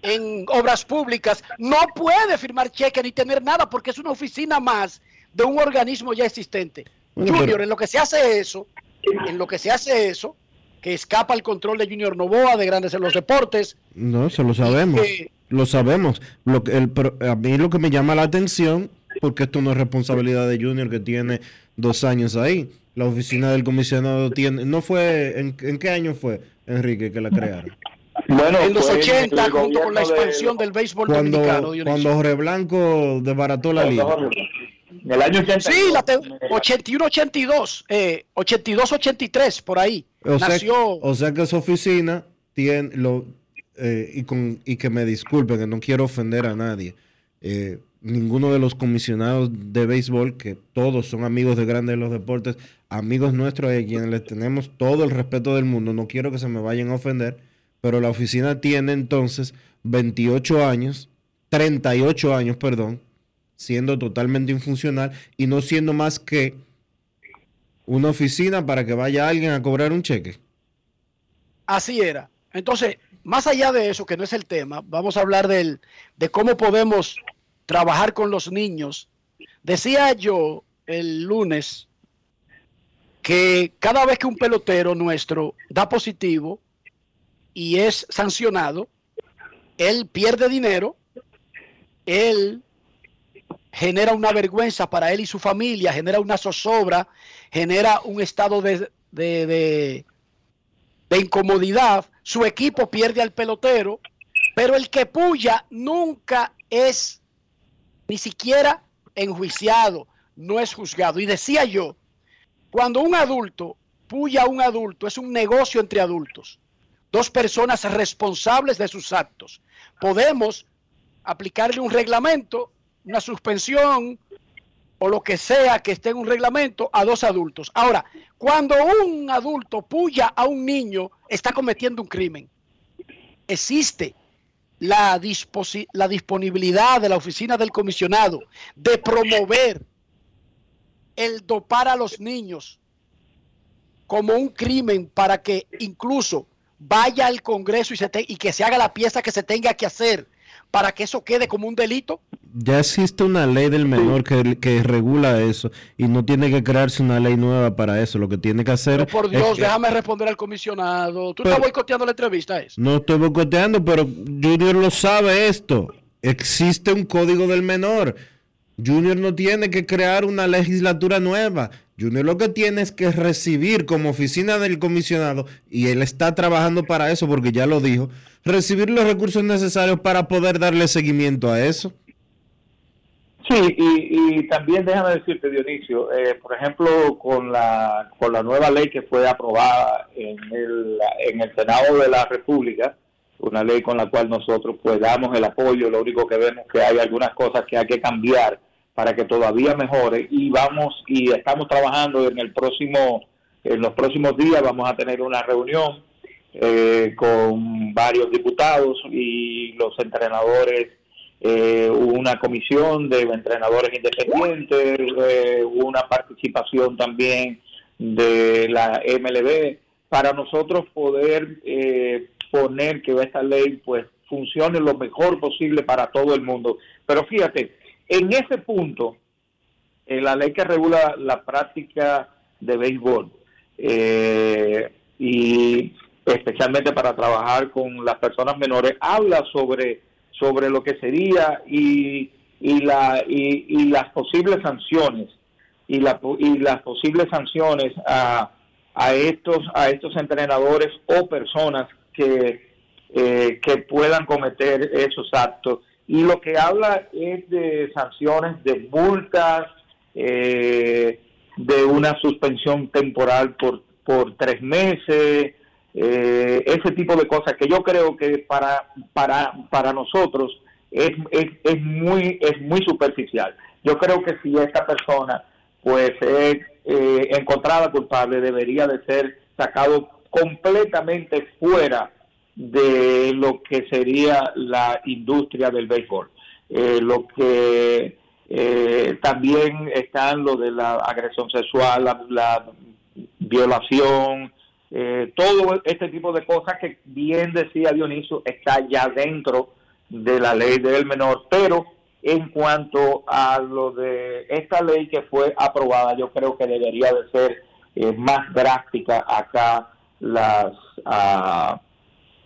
en obras públicas, no puede firmar cheque ni tener nada porque es una oficina más de un organismo ya existente. Bueno, Junior, pero- en lo que se hace eso, en lo que se hace eso, que escapa el control de Junior Novoa, de Grandes en los Deportes, No, se lo sabemos. que- Lo sabemos. Lo que, el, a mí lo que me llama la atención, porque esto no es responsabilidad de Junior que tiene dos años ahí. La oficina del comisionado tiene. ¿No fue. ¿En, en qué año fue, Enrique, que la crearon? Bueno, en los fue 80, el junto con la de- expansión del béisbol Cuando, dominicano, Dionisio. cuando Jorge Blanco desbarató la liga. En el año 80. Sí, la te- 81-82, eh, 82-83, por ahí. O sea, Nació o sea que esa oficina tiene lo eh, y con y que me disculpen que no quiero ofender a nadie. eh, ninguno de los comisionados de béisbol, que todos son amigos de grandes de los deportes, amigos nuestros a quienes les tenemos todo el respeto del mundo, no quiero que se me vayan a ofender, pero la oficina tiene entonces 28 años, 38 años, perdón, siendo totalmente infuncional y no siendo más que una oficina para que vaya alguien a cobrar un cheque. Así era. Entonces, más allá de eso, que no es el tema, vamos a hablar del, de cómo podemos trabajar con los niños. Decía yo el lunes que cada vez que un pelotero nuestro da positivo y es sancionado, él pierde dinero, él genera una vergüenza para él y su familia, genera una zozobra, genera un estado de, de- de- incomodidad, su equipo pierde al pelotero, pero el que puya nunca es ni siquiera enjuiciado, no es juzgado. Y decía yo, cuando un adulto puya a un adulto, es un negocio entre adultos, dos personas responsables de sus actos. Podemos aplicarle un reglamento, una suspensión o lo que sea que esté en un reglamento a dos adultos. Ahora, cuando un adulto puya a un niño, está cometiendo un crimen. Existe la, la disponibilidad de la oficina del comisionado de promover el dopar a los niños como un crimen para que incluso vaya al Congreso y, se te- y que se haga la pieza que se tenga que hacer para que eso quede como un delito. Ya existe una ley del menor que, que regula eso y no tiene que crearse una ley nueva para eso. Lo que tiene que hacer. Por es Dios, que- déjame responder al comisionado. Tú Pero- estás boicoteando la entrevista, ¿es? No estoy boicoteando, pero Junior lo sabe esto. Existe un código del menor. Junior no tiene que crear una legislatura nueva. Junior lo que tiene es que recibir como oficina del comisionado, y él está trabajando para eso porque ya lo dijo, recibir los recursos necesarios para poder darle seguimiento a eso. Sí, y, y también déjame decirte, Dionisio, eh, por ejemplo, con la, con la nueva ley que fue aprobada en el, en el Senado de la República, una ley con la cual nosotros pues damos el apoyo, lo único que vemos que hay algunas cosas que hay que cambiar para que todavía mejore y vamos y estamos trabajando en el próximo, en los próximos días vamos a tener una reunión eh, con varios diputados y los entrenadores eh, una comisión de entrenadores independientes, eh, una participación también de la MLB, para nosotros poder eh, poner que esta ley pues funcione lo mejor posible para todo el mundo. Pero fíjate, en ese punto, la ley que regula la práctica de béisbol, eh, y especialmente para trabajar con las personas menores, habla sobre sobre lo que sería y, y, la, y, y las posibles sanciones y, la, y las posibles sanciones a, a, estos, a estos entrenadores o personas que, eh, que puedan cometer esos actos. Y lo que habla es de sanciones, de multas, eh, de una suspensión temporal por, por tres meses, eh, ese tipo de cosas que yo creo que para, para, para nosotros es, es, es, muy, es muy superficial. Yo creo que si esta persona pues es eh, encontrada culpable debería de ser sacado completamente fuera de lo que sería la industria del béisbol. Eh, lo que eh, también están lo de la agresión sexual, la, la violación, eh, todo este tipo de cosas que bien decía Dionisio está ya dentro de la ley del menor, pero en cuanto a lo de esta ley que fue aprobada, yo creo que debería de ser eh, más drástica acá las ah,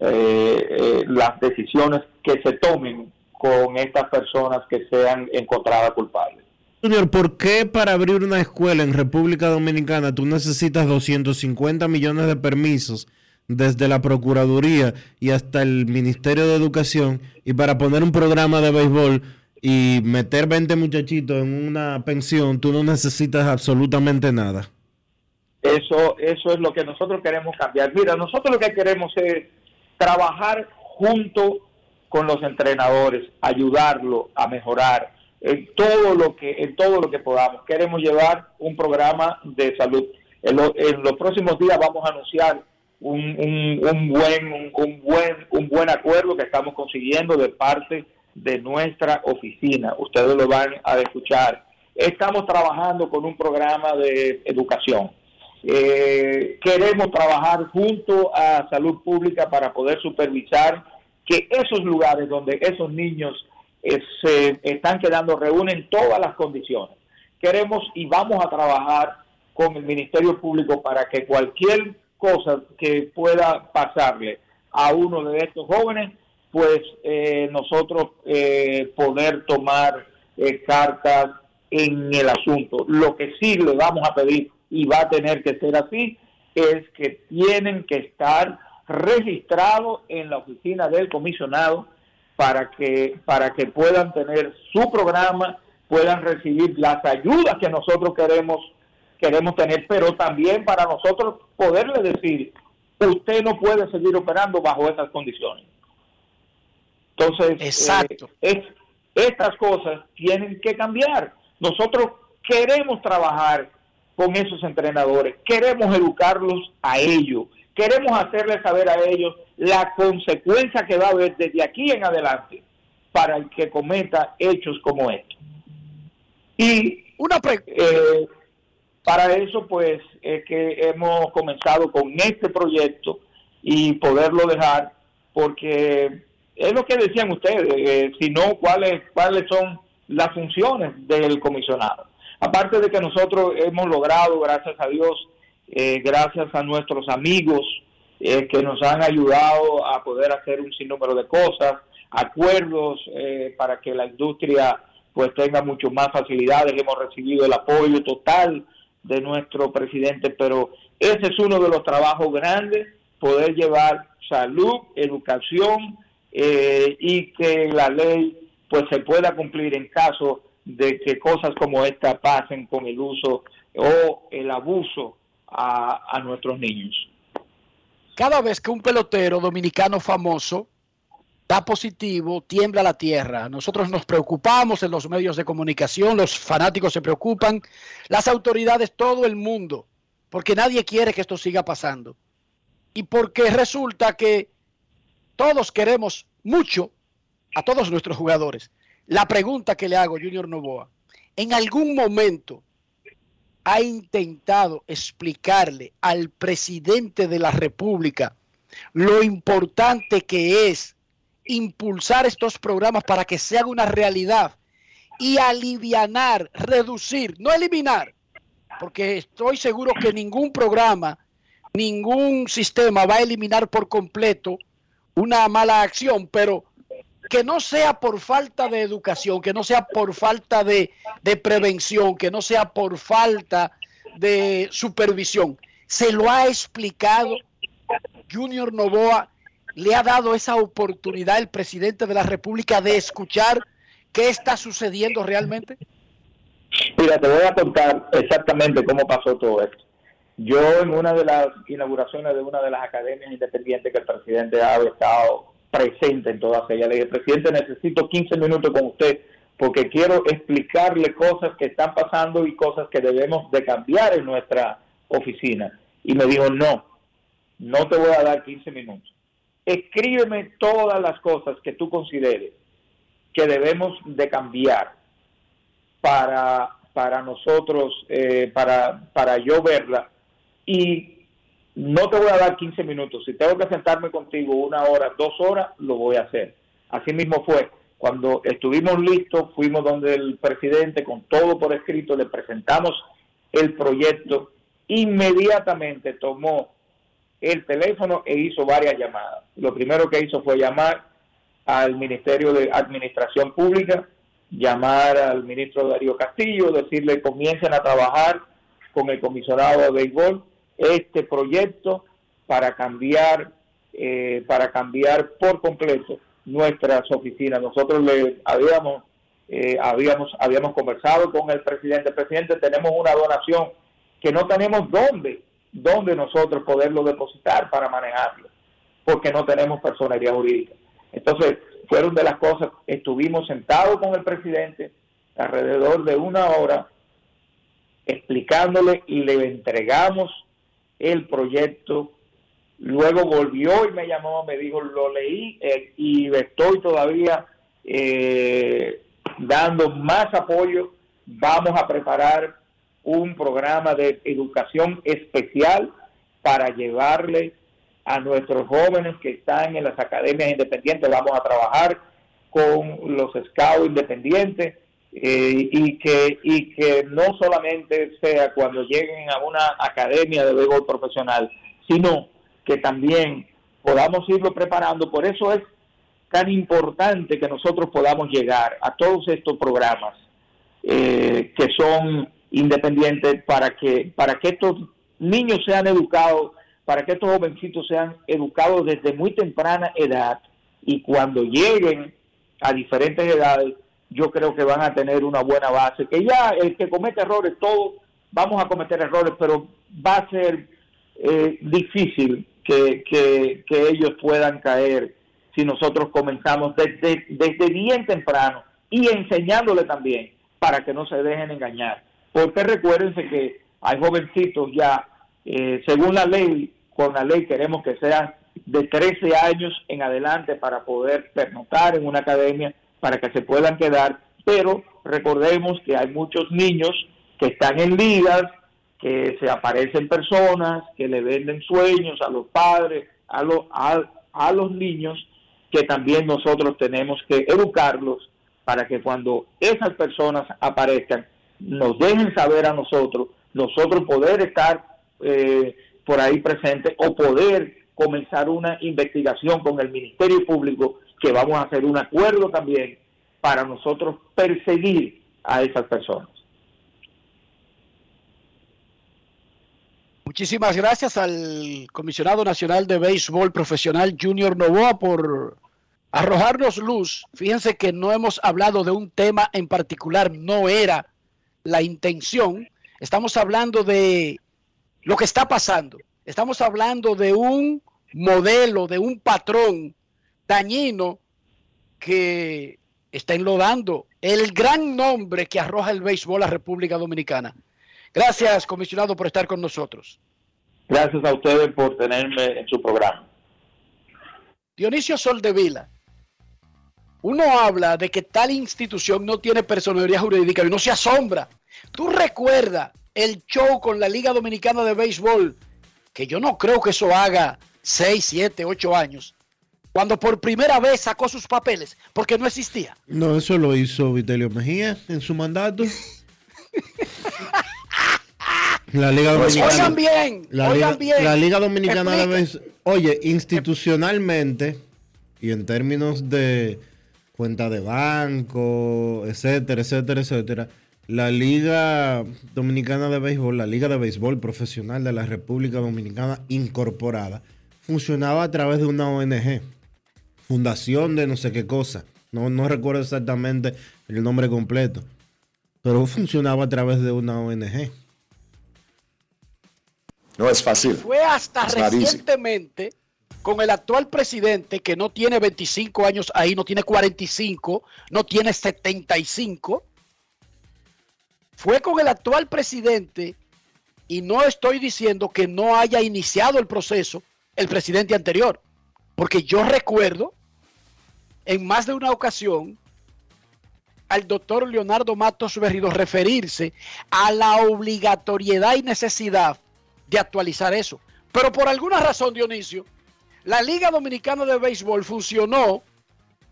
eh, las decisiones que se tomen con estas personas que sean encontradas culpables. Junior, ¿por qué para abrir una escuela en República Dominicana tú necesitas 250 millones de permisos desde la Procuraduría y hasta el Ministerio de Educación y para poner un programa de béisbol y meter 20 muchachitos en una pensión tú no necesitas absolutamente nada? Eso, eso es lo que nosotros queremos cambiar. Mira, nosotros lo que queremos es trabajar junto con los entrenadores, ayudarlo a mejorar en todo lo que en todo lo que podamos. Queremos llevar un programa de salud. En, los próximos días vamos a anunciar un, un, buen un, buen un buen acuerdo que estamos consiguiendo de parte de nuestra oficina. Ustedes lo van a escuchar. Estamos trabajando con un programa de educación. Eh, queremos trabajar junto a salud pública para poder supervisar que esos lugares donde esos niños se están quedando, reúnen todas las condiciones. Queremos y vamos a trabajar con el Ministerio Público para que cualquier cosa que pueda pasarle a uno de estos jóvenes, pues eh, nosotros eh, poder tomar eh, cartas en el asunto. Lo que sí le vamos a pedir, y va a tener que ser así, es que tienen que estar registrados en la oficina del comisionado para que, para que puedan tener su programa, puedan recibir las ayudas que nosotros queremos, queremos tener, pero también para nosotros poderle decir, usted no puede seguir operando bajo esas condiciones. Entonces, Exacto. Eh, estas cosas tienen que cambiar. Nosotros queremos trabajar con esos entrenadores, queremos educarlos a ellos, queremos hacerles saber a ellos la consecuencia que va a haber desde aquí en adelante para el que cometa hechos como estos. Y una eh, para eso, pues, es que hemos comenzado con este proyecto y poderlo dejar, porque es lo que decían ustedes, eh, si no, ¿cuáles, cuáles son las funciones del comisionado. Aparte de que nosotros hemos logrado, gracias a Dios, eh, gracias a nuestros amigos eh, que nos han ayudado a poder hacer un sinnúmero de cosas, acuerdos eh, para que la industria pues tenga mucho más facilidades. Hemos recibido el apoyo total de nuestro presidente, pero ese es uno de los trabajos grandes, poder llevar salud, educación eh, y que la ley pues se pueda cumplir en caso de que cosas como esta pasen con el uso o el abuso a, nuestros niños cada vez que un pelotero dominicano famoso da positivo, tiembla la tierra. Nosotros nos preocupamos en los medios de comunicación, los fanáticos se preocupan, las autoridades, todo el mundo, porque nadie quiere que esto siga pasando. Y porque resulta que todos queremos mucho a todos nuestros jugadores. La pregunta que le hago, Junior Novoa, ¿en algún momento ha intentado explicarle al presidente de la República lo importante que es impulsar estos programas para que se haga una realidad y alivianar, reducir, no eliminar, porque estoy seguro que ningún programa, ningún sistema va a eliminar por completo una mala acción, pero que no sea por falta de educación, que no sea por falta de, de prevención, que no sea por falta de supervisión. Se lo ha explicado Junior Novoa, le ha dado esa oportunidad el presidente de la República de escuchar qué está sucediendo realmente. Mira, te voy a contar exactamente cómo pasó todo esto. Yo en una de las inauguraciones de una de las academias independientes que el presidente ha estado presente en todas ellas, le dije, presidente, necesito 15 minutos con usted porque quiero explicarle cosas que están pasando y cosas que debemos de cambiar en nuestra oficina. Y me dijo, no, no te voy a dar 15 minutos. Escríbeme todas las cosas que tú consideres que debemos de cambiar para, para nosotros, eh, para, para yo verla. Y no te voy a dar 15 minutos. Si tengo que sentarme contigo una hora, dos horas, lo voy a hacer. Así mismo fue. Cuando estuvimos listos, fuimos donde el presidente con todo por escrito, le presentamos el proyecto, inmediatamente tomó el teléfono e hizo varias llamadas. Lo primero que hizo fue llamar al Ministerio de Administración Pública, llamar al ministro Darío Castillo, decirle comiencen a trabajar con el comisionado de béisbol este proyecto para cambiar eh, para cambiar por completo nuestras oficinas. Nosotros le habíamos eh, habíamos habíamos conversado con el presidente. Presidente, tenemos una donación que no tenemos dónde dónde nosotros poderlo depositar para manejarlo, porque no tenemos personería jurídica. Entonces, fueron de las cosas, estuvimos sentados con el presidente alrededor de una hora explicándole y le entregamos el proyecto. Luego volvió y me llamó, me dijo, lo leí eh, y estoy todavía eh, dando más apoyo. Vamos a preparar un programa de educación especial para llevarle a nuestros jóvenes que están en las academias independientes. Vamos a trabajar con los scouts independientes eh, y, que, y que no solamente sea cuando lleguen a una academia de béisbol profesional, sino que también podamos irlo preparando. Por eso es tan importante que nosotros podamos llegar a todos estos programas eh, que son independientes para que, para que estos niños sean educados, para que estos jovencitos sean educados desde muy temprana edad y cuando lleguen a diferentes edades yo creo que van a tener una buena base. Que ya el que comete errores, todos vamos a cometer errores, pero va a ser eh, difícil que, que, ellos puedan caer si nosotros comenzamos desde, desde bien temprano y enseñándole también para que no se dejen engañar. Porque recuérdense que hay jovencitos ya, eh, según la ley, con la ley queremos que sean de 13 años en adelante para poder pernotar en una academia para que se puedan quedar, pero recordemos que hay muchos niños que están en ligas, que se aparecen personas, que le venden sueños a los padres, a, los a, los niños, que también nosotros tenemos que educarlos para que cuando esas personas aparezcan, nos dejen saber a nosotros, nosotros poder estar eh, por ahí presentes o poder comenzar una investigación con el Ministerio Público que vamos a hacer un acuerdo también para nosotros perseguir a esas personas. Muchísimas gracias al comisionado nacional de béisbol profesional Junior Novoa por arrojarnos luz. Fíjense que no hemos hablado de un tema en particular, no era la intención. Estamos hablando de lo que está pasando. Estamos hablando de un modelo, de un patrón dañino que está enlodando el gran nombre que arroja el béisbol a República Dominicana. Gracias, comisionado, por estar con nosotros. Gracias a ustedes por tenerme en su programa. Dionisio Soldevila, uno habla de que tal institución no tiene personalidad jurídica y no se asombra. Tú recuerdas el show con la Liga Dominicana de Béisbol, que yo no creo que eso haga 6, 7, 8 años cuando por primera vez sacó sus papeles, porque no existía. No, eso lo hizo Vitelio Mejía en su mandato. La Liga pues Dominicana. oigan bien, la oigan Liga, bien. La Liga Dominicana debe, oye, institucionalmente y en términos de, cuenta de banco, etcétera, etcétera, etcétera. La Liga Dominicana de Béisbol, la Liga de Béisbol Profesional de la República Dominicana incorporada, funcionaba a través de una ONG, fundación de no sé qué cosa. No, no recuerdo exactamente el nombre completo, pero funcionaba a través de una ONG. No es fácil. Fue hasta recientemente con el actual presidente que no tiene 25 años ahí, no tiene 45, no tiene 75. Fue con el actual presidente y no estoy diciendo que no haya iniciado el proceso el presidente anterior, porque yo recuerdo en más de una ocasión al doctor Leonardo Matos Berrido referirse a la obligatoriedad y necesidad de actualizar eso. Pero por alguna razón, Dionisio, la Liga Dominicana de Béisbol funcionó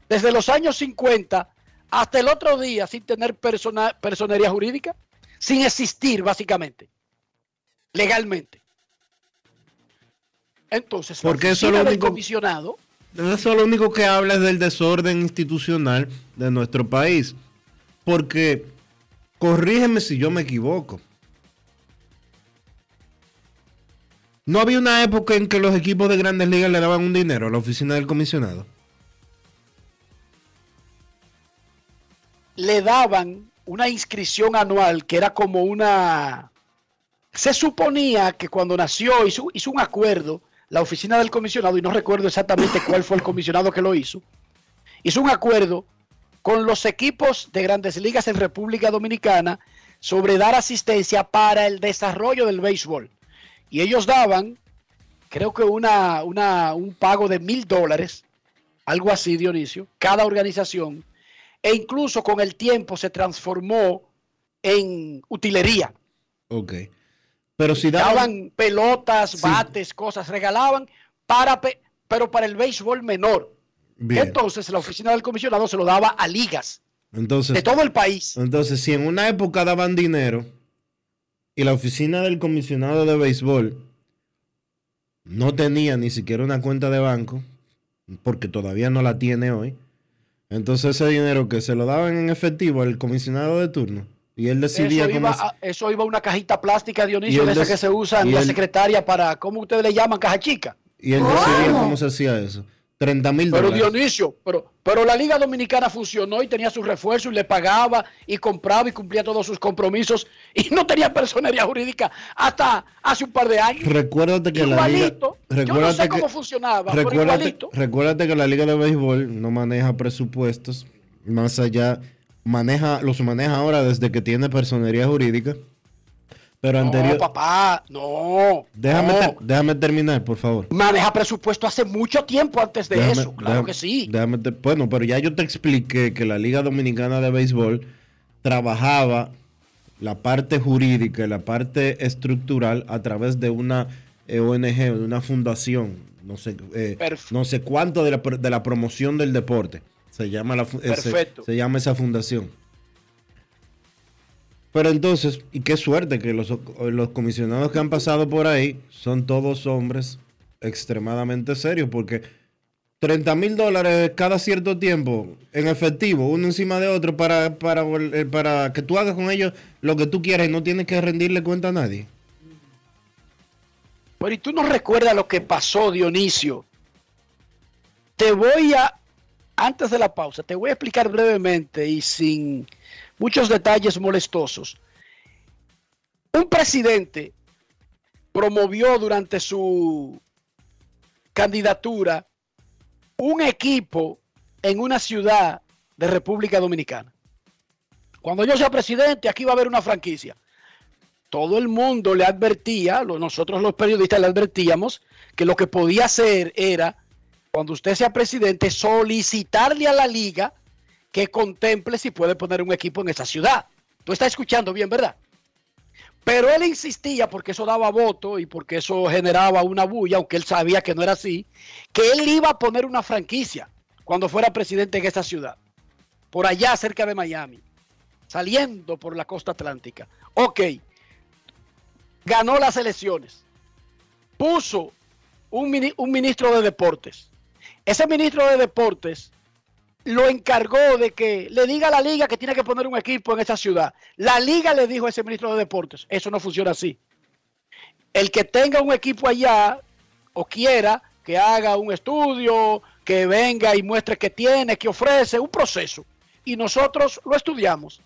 desde los años 50 hasta el otro día sin tener persona- personería jurídica, sin existir básicamente, legalmente. Entonces, la Porque eso es oficina lo del único- comisionado Eso lo único que habla es del desorden institucional de nuestro país. Porque, corrígeme si yo me equivoco. ¿No había una época en que los equipos de grandes ligas le daban un dinero a la oficina del comisionado? le daban una inscripción anual que era como una... Se suponía que cuando nació hizo, hizo un acuerdo la oficina del comisionado, y no recuerdo exactamente cuál fue el comisionado que lo hizo, hizo un acuerdo con los equipos de grandes ligas en República Dominicana sobre dar asistencia para el desarrollo del béisbol. Y ellos daban, creo que una, una, un pago de mil dólares, algo así, Dionisio, cada organización, e incluso con el tiempo se transformó en utilería. Ok. Pero si daban... Daban pelotas, bates, cosas, regalaban, para, pe- pero para el béisbol menor. Bien. Entonces la oficina del comisionado se lo daba a ligas Entonces, de todo el país. Entonces, si en una época daban dinero y la oficina del comisionado de béisbol no tenía ni siquiera una cuenta de banco, porque todavía no la tiene hoy, entonces ese dinero que se lo daban en efectivo al comisionado de turno y él decidía Eso cómo... iba, se- a, eso iba a una cajita plástica, Dionisio, de des- que se usan y la él- secretaria para, ¿cómo ustedes le llaman? Caja chica. y él decidía cómo se hacía eso. 30 mil Pero dólares. Dionisio, pero, pero la Liga Dominicana funcionó y tenía su refuerzo y le pagaba y compraba y cumplía todos sus compromisos y no tenía personería jurídica hasta hace un par de años. Recuérdate que la liga... Igualito. Yo no Recuérdate sé que- cómo funcionaba, pero Recuérdate, igualito. recuérdate que la Liga de Béisbol no maneja presupuestos, más allá, maneja, los maneja ahora desde que tiene personería jurídica. Pero anterior. No, papá, no. déjame, no. ter- déjame terminar, por favor. Maneja presupuesto hace mucho tiempo antes de Déjame- eso, claro déjame- que sí. déjame te- bueno, pero ya yo te expliqué que la Liga Dominicana de Béisbol trabajaba la parte jurídica y la parte estructural a través de una eh, ONG, de una fundación, no sé, eh, no sé cuánto de la, de la promoción del deporte. Se llama, la, fu- se- Perfecto. se llama esa fundación. Pero entonces, y qué suerte que los, los comisionados que han pasado por ahí son todos hombres extremadamente serios, porque 30 mil dólares cada cierto tiempo en efectivo, uno encima de otro, para, para, eh, para que tú hagas con ellos lo que tú quieras y no tienes que rendirle cuenta a nadie. Pero y tú no recuerdas lo que pasó, Dionisio. Te voy a, antes de la pausa, te voy a explicar brevemente y sin muchos detalles molestosos. Un presidente promovió durante su candidatura un equipo en una ciudad de República Dominicana. Cuando yo sea presidente, aquí va a haber una franquicia todo el mundo le advertía, nosotros los periodistas le advertíamos, que lo que podía hacer era, cuando usted sea presidente, solicitarle a la liga que contemple si puede poner un equipo en esa ciudad. Tú estás escuchando bien, ¿verdad? Pero él insistía, porque eso daba voto y porque eso generaba una bulla, aunque él sabía que no era así, que él iba a poner una franquicia cuando fuera presidente en esa ciudad, por allá cerca de Miami, saliendo por la costa atlántica. Ok, ganó las elecciones, puso un, un ministro de deportes. Ese ministro de deportes lo encargó de que le diga a la liga que tiene que poner un equipo en esa ciudad. La liga le dijo a ese ministro de deportes, eso no funciona así. El que tenga un equipo allá o quiera que haga un estudio, que venga y muestre que tiene, que ofrece, un proceso. Y nosotros lo estudiamos.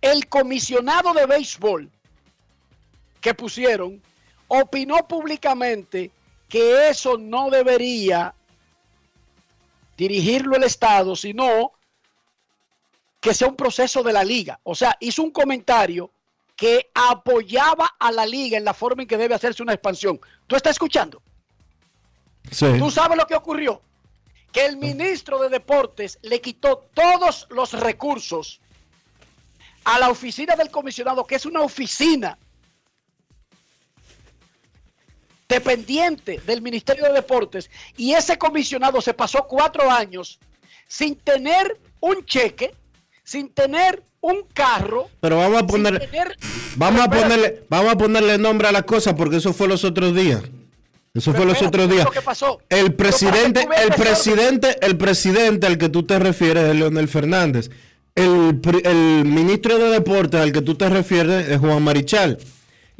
El comisionado de béisbol que pusieron opinó públicamente que eso no debería dirigirlo el Estado, sino que sea un proceso de la liga. O sea, hizo un comentario que apoyaba a la liga en la forma en que debe hacerse una expansión. ¿Tú estás escuchando? Sí. ¿Tú sabes lo que ocurrió? Que el ministro de Deportes le quitó todos los recursos a la oficina del comisionado, que es una oficina dependiente del Ministerio de Deportes, y ese comisionado se pasó cuatro años sin tener un cheque, sin tener un carro. Pero vamos a poner, sin tener- vamos a ponerle, vamos a ponerle nombre a la cosa porque eso fue los otros días. Eso fue los otros ¿qué días. es lo que pasó? El presidente, el presidente, el presidente al que tú te refieres es Leonel Fernández. El, el ministro de Deportes al que tú te refieres es Juan Marichal.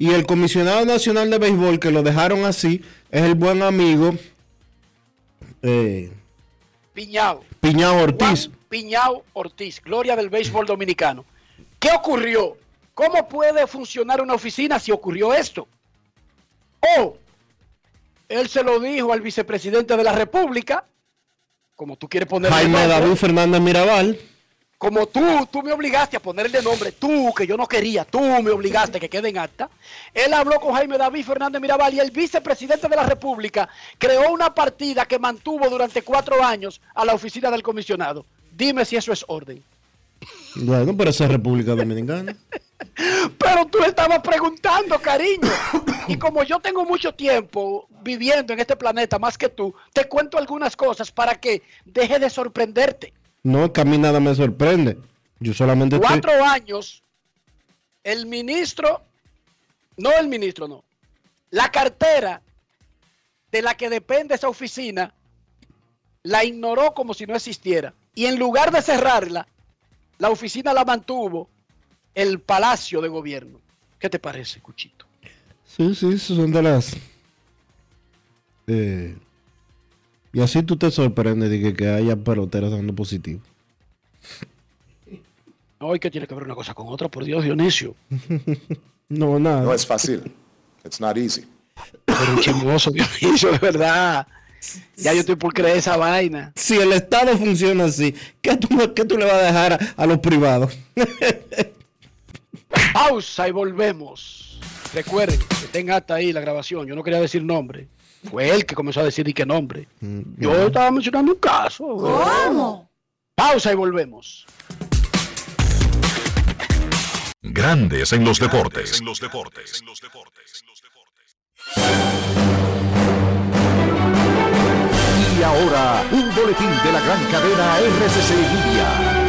Y el comisionado nacional de béisbol que lo dejaron así es el buen amigo eh, Piñao. Piñao Ortiz. Juan Piñao Ortiz, gloria del béisbol dominicano. ¿Qué ocurrió? ¿Cómo puede funcionar una oficina si ocurrió esto? O él se lo dijo al vicepresidente de la República, como tú quieres ponerle Jaime David Fernández Mirabal. Como tú, tú me obligaste a ponerle nombre, tú, que yo no quería, tú me obligaste que quede en acta. Él habló con Jaime David Fernández Mirabal y el vicepresidente de la República creó una partida que mantuvo durante cuatro años a la oficina del comisionado. Dime si eso es orden. Bueno, pero esa es República Dominicana. (laughs) Pero tú estabas preguntando, cariño. Y como yo tengo mucho tiempo viviendo en este planeta más que tú, te cuento algunas cosas para que deje de sorprenderte. No, es que a mí nada me sorprende. Yo solamente estoy... Cuatro años, el ministro, no el ministro, no, la cartera de la que depende esa oficina, la ignoró como si no existiera. Y en lugar de cerrarla, la oficina la mantuvo el Palacio de Gobierno. ¿Qué te parece, Cuchito? Sí, sí, son de las... eh, y así tú te sorprendes de que, que haya peloteros dando positivo. No, ¿y qué tiene que ver una cosa con otra? Por Dios, Dionisio. (laughs) No, nada. No es fácil. It's not easy. Pero un chismoso, Dionisio, de verdad. Ya yo estoy por creer esa vaina. Si el Estado funciona así, ¿qué tú, qué tú le vas a dejar a, a los privados? Pausa y volvemos. Recuerden que tenga hasta ahí la grabación. Yo no quería decir nombre. Fue él que comenzó a decir y qué nombre. Yo estaba mencionando un caso. ¿Cómo? Pausa y volvemos. Grandes en los deportes. Y ahora, un boletín de la gran cadena RCC Media.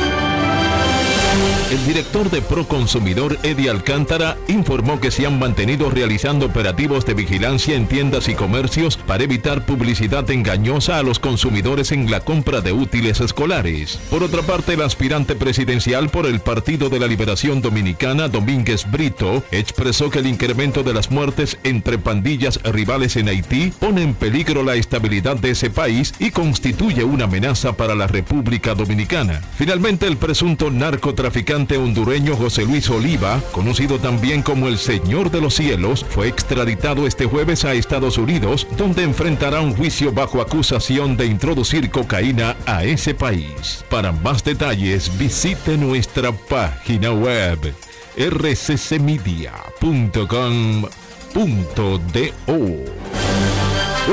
El director de Proconsumidor, Eddie Alcántara, informó que se han mantenido realizando operativos de vigilancia en tiendas y comercios para evitar publicidad engañosa a los consumidores en la compra de útiles escolares. Por otra parte, el aspirante presidencial por el Partido de la Liberación Dominicana, Domínguez Brito, expresó que el incremento de las muertes entre pandillas rivales en Haití pone en peligro la estabilidad de ese país y constituye una amenaza para la República Dominicana. Finalmente, el presunto narcotraficante hondureño José Luis Oliva, conocido también como el Señor de los Cielos, fue extraditado este jueves a Estados Unidos, donde enfrentará un juicio bajo acusación de introducir cocaína a ese país. Para más detalles, visite nuestra página web rccmedia.com.do.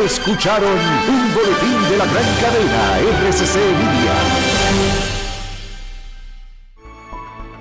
Escucharon un boletín de la gran cadena RCC Media.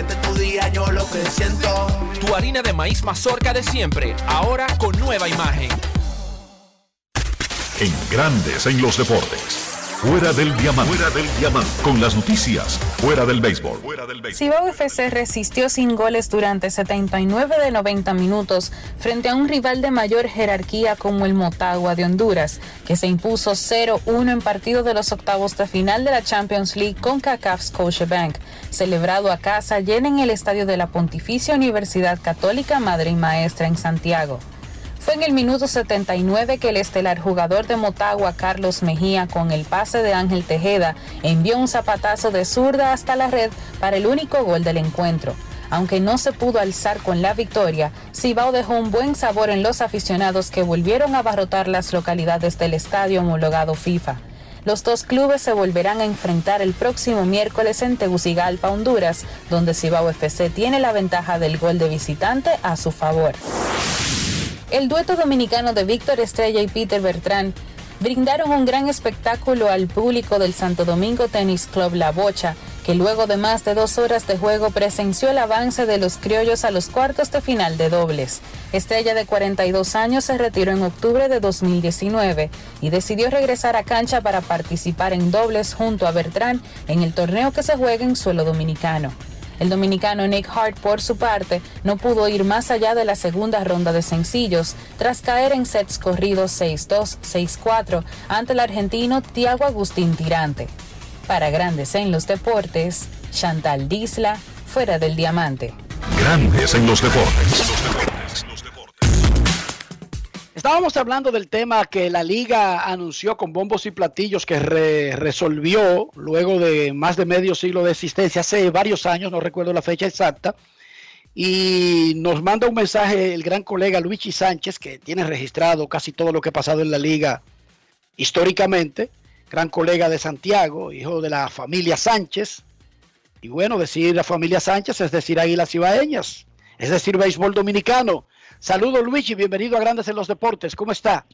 Este es tu día, yo lo que siento. Tu harina de maíz mazorca de siempre, ahora con nueva imagen. En Grandes en los Deportes. Fuera del diamante. Fuera del diamante. Con las noticias. Fuera del béisbol. Cibao FC resistió sin goles durante 79 de 90 minutos frente a un rival de mayor jerarquía como el Motagua de Honduras, que se impuso 0-1 en partido de los octavos de final de la Champions League con CACAF Scotiabank, celebrado a casa llena en el estadio de la Pontificia Universidad Católica Madre y Maestra en Santiago. Fue en el minuto 79 que el estelar jugador de Motagua, Carlos Mejía, con el pase de Ángel Tejeda, envió un zapatazo de zurda hasta la red para el único gol del encuentro. Aunque no se pudo alzar con la victoria, Cibao dejó un buen sabor en los aficionados que volvieron a abarrotar las localidades del estadio homologado FIFA. Los dos clubes se volverán a enfrentar el próximo miércoles en Tegucigalpa, Honduras, donde Cibao FC tiene la ventaja del gol de visitante a su favor. El dueto dominicano de Víctor Estrella y Peter Bertrán brindaron un gran espectáculo al público del Santo Domingo Tennis Club La Bocha, que luego de más de dos horas de juego presenció el avance de los criollos a los cuartos de final de dobles. Estrella de 42 años se retiró en octubre de 2019 y decidió regresar a cancha para participar en dobles junto a Bertrán en el torneo que se juega en suelo dominicano. El dominicano Nick Hart, por su parte, no pudo ir más allá de la segunda ronda de sencillos, tras caer en sets corridos 6-2, 6-4 ante el argentino Tiago Agustín Tirante. Para Grandes en los Deportes, Chantal Disla, fuera del diamante. Grandes en los deportes. Estábamos hablando del tema que la liga anunció con bombos y platillos que re- resolvió luego de más de medio siglo de existencia, hace varios años, no recuerdo la fecha exacta, y nos manda un mensaje el gran colega Luigi Sánchez, que tiene registrado casi todo lo que ha pasado en la liga históricamente, gran colega de Santiago, hijo de la familia Sánchez, y bueno, decir la familia Sánchez es decir Águilas Ibaeñas, es decir béisbol dominicano. Saludos Luigi, bienvenido a Grandes en los Deportes, ¿cómo está?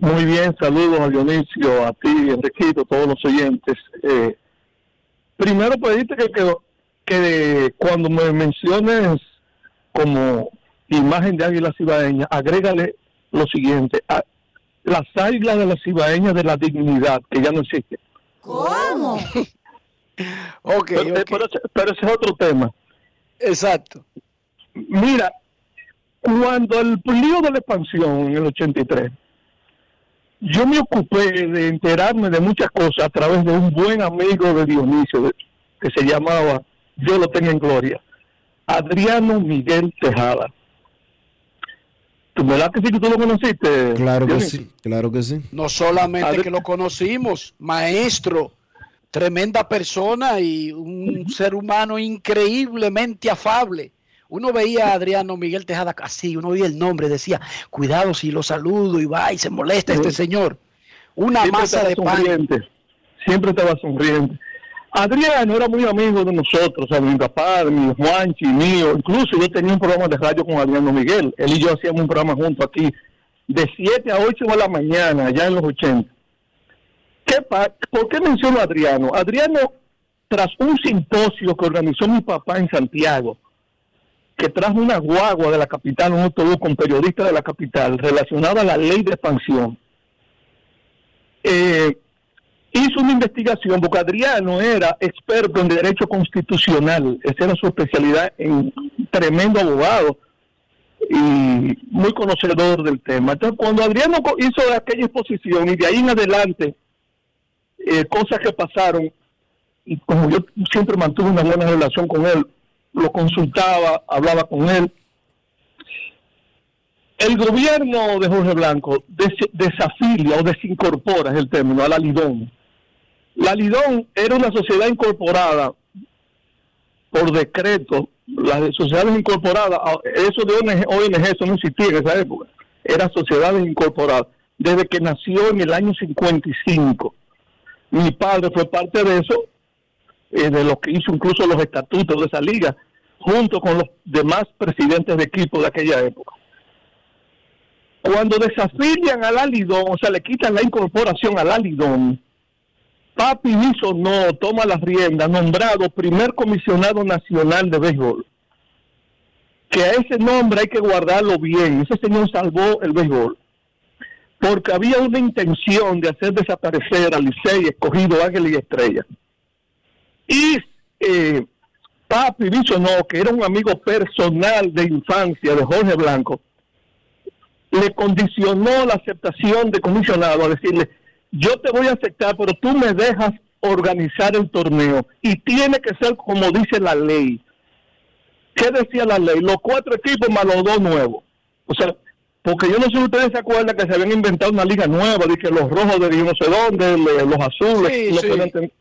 Muy bien, saludos a Dionisio, a ti, Enriquito, todos los oyentes. Eh, primero pedirte que, que, que cuando me menciones como imagen de Águilas Cibaeñas, agrégale lo siguiente, a- las Águilas de las Cibaeñas de la dignidad, que ya no existe. ¿Cómo? (laughs) ok, pero, eh, pero ese- pero ese es otro tema. Exacto. Mira, cuando el lío de la expansión en el 83, yo me ocupé de enterarme de muchas cosas a través de un buen amigo de Dionisio, que se llamaba, yo lo tengo en gloria, Adriano Miguel Tejada. ¿Tú verdad que sí que tú lo conociste? Claro que sí, claro que sí. No solamente Adri- que lo conocimos, maestro, tremenda persona y un (laughs) ser humano increíblemente afable. Uno veía a Adriano Miguel Tejada así, uno oía el nombre, decía, cuidado si lo saludo y va y se molesta este señor. Una Siempre masa de pan. sonriente, Siempre estaba sonriente. Adriano era muy amigo de nosotros, o sea, mi papá, de mi Juanchi, mío. Incluso yo tenía un programa de radio con Adriano Miguel. Él y yo hacíamos un programa juntos aquí de 7 a 8 de la mañana, allá en los 80. ¿Qué ¿Por qué menciono a Adriano? Adriano, tras un simposio que organizó mi papá en Santiago, que trajo una guagua de la capital, un autobús con periodistas de la capital, relacionada a la ley de expansión, eh, hizo una investigación, porque Adriano era experto en derecho constitucional, esa era su especialidad, en tremendo abogado y muy conocedor del tema. Entonces, cuando Adriano hizo aquella exposición y de ahí en adelante, eh, cosas que pasaron, y como yo siempre mantuve una buena relación con él, lo consultaba, hablaba con él. El gobierno de Jorge Blanco des- desafilia o desincorpora, es el término, a la Lidón. La Lidón era una sociedad incorporada por decreto, las sociedades incorporadas, ah, eso de ONG, ONG, eso no existía en esa época, eran sociedades incorporadas, desde que nació en el año 55. Mi padre fue parte de eso, eh, de lo que hizo incluso los estatutos de esa liga, junto con los demás presidentes de equipo de aquella época. Cuando desafilian al Alidón, o sea, le quitan la incorporación al Alidón, Papi Niso no toma las riendas, nombrado primer comisionado nacional de béisbol. Que a ese nombre hay que guardarlo bien. Ese señor salvó el béisbol. Porque había una intención de hacer desaparecer al Licey, escogido Águila y Estrella. Y eh, Papi no, que era un amigo personal de infancia de Jorge Blanco, le condicionó la aceptación de comisionado a decirle, yo te voy a aceptar, pero tú me dejas organizar el torneo y tiene que ser como dice la ley. ¿Qué decía la ley? Los cuatro equipos más los dos nuevos. O sea, porque yo no sé si ustedes se acuerdan que se habían inventado una liga nueva, de que los rojos de no sé dónde, los azules. Sí, sí.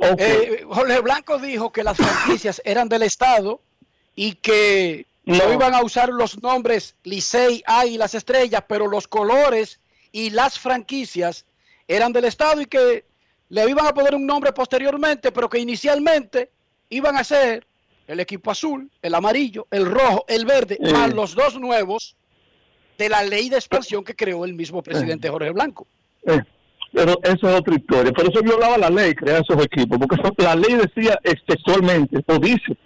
Eh, Jorge Blanco dijo que las franquicias (coughs) eran del Estado y que no. iban a usar los nombres Licey, A y las estrellas, pero los colores y las franquicias eran del Estado y que le iban a poner un nombre posteriormente, pero que inicialmente iban a ser el equipo azul, el amarillo, el rojo, el verde, más los dos nuevos de la ley de expansión que creó el mismo presidente Jorge Blanco. Eh, pero eso es otra historia. Por eso violaba la ley crear esos equipos, porque la ley decía textualmente, o dice,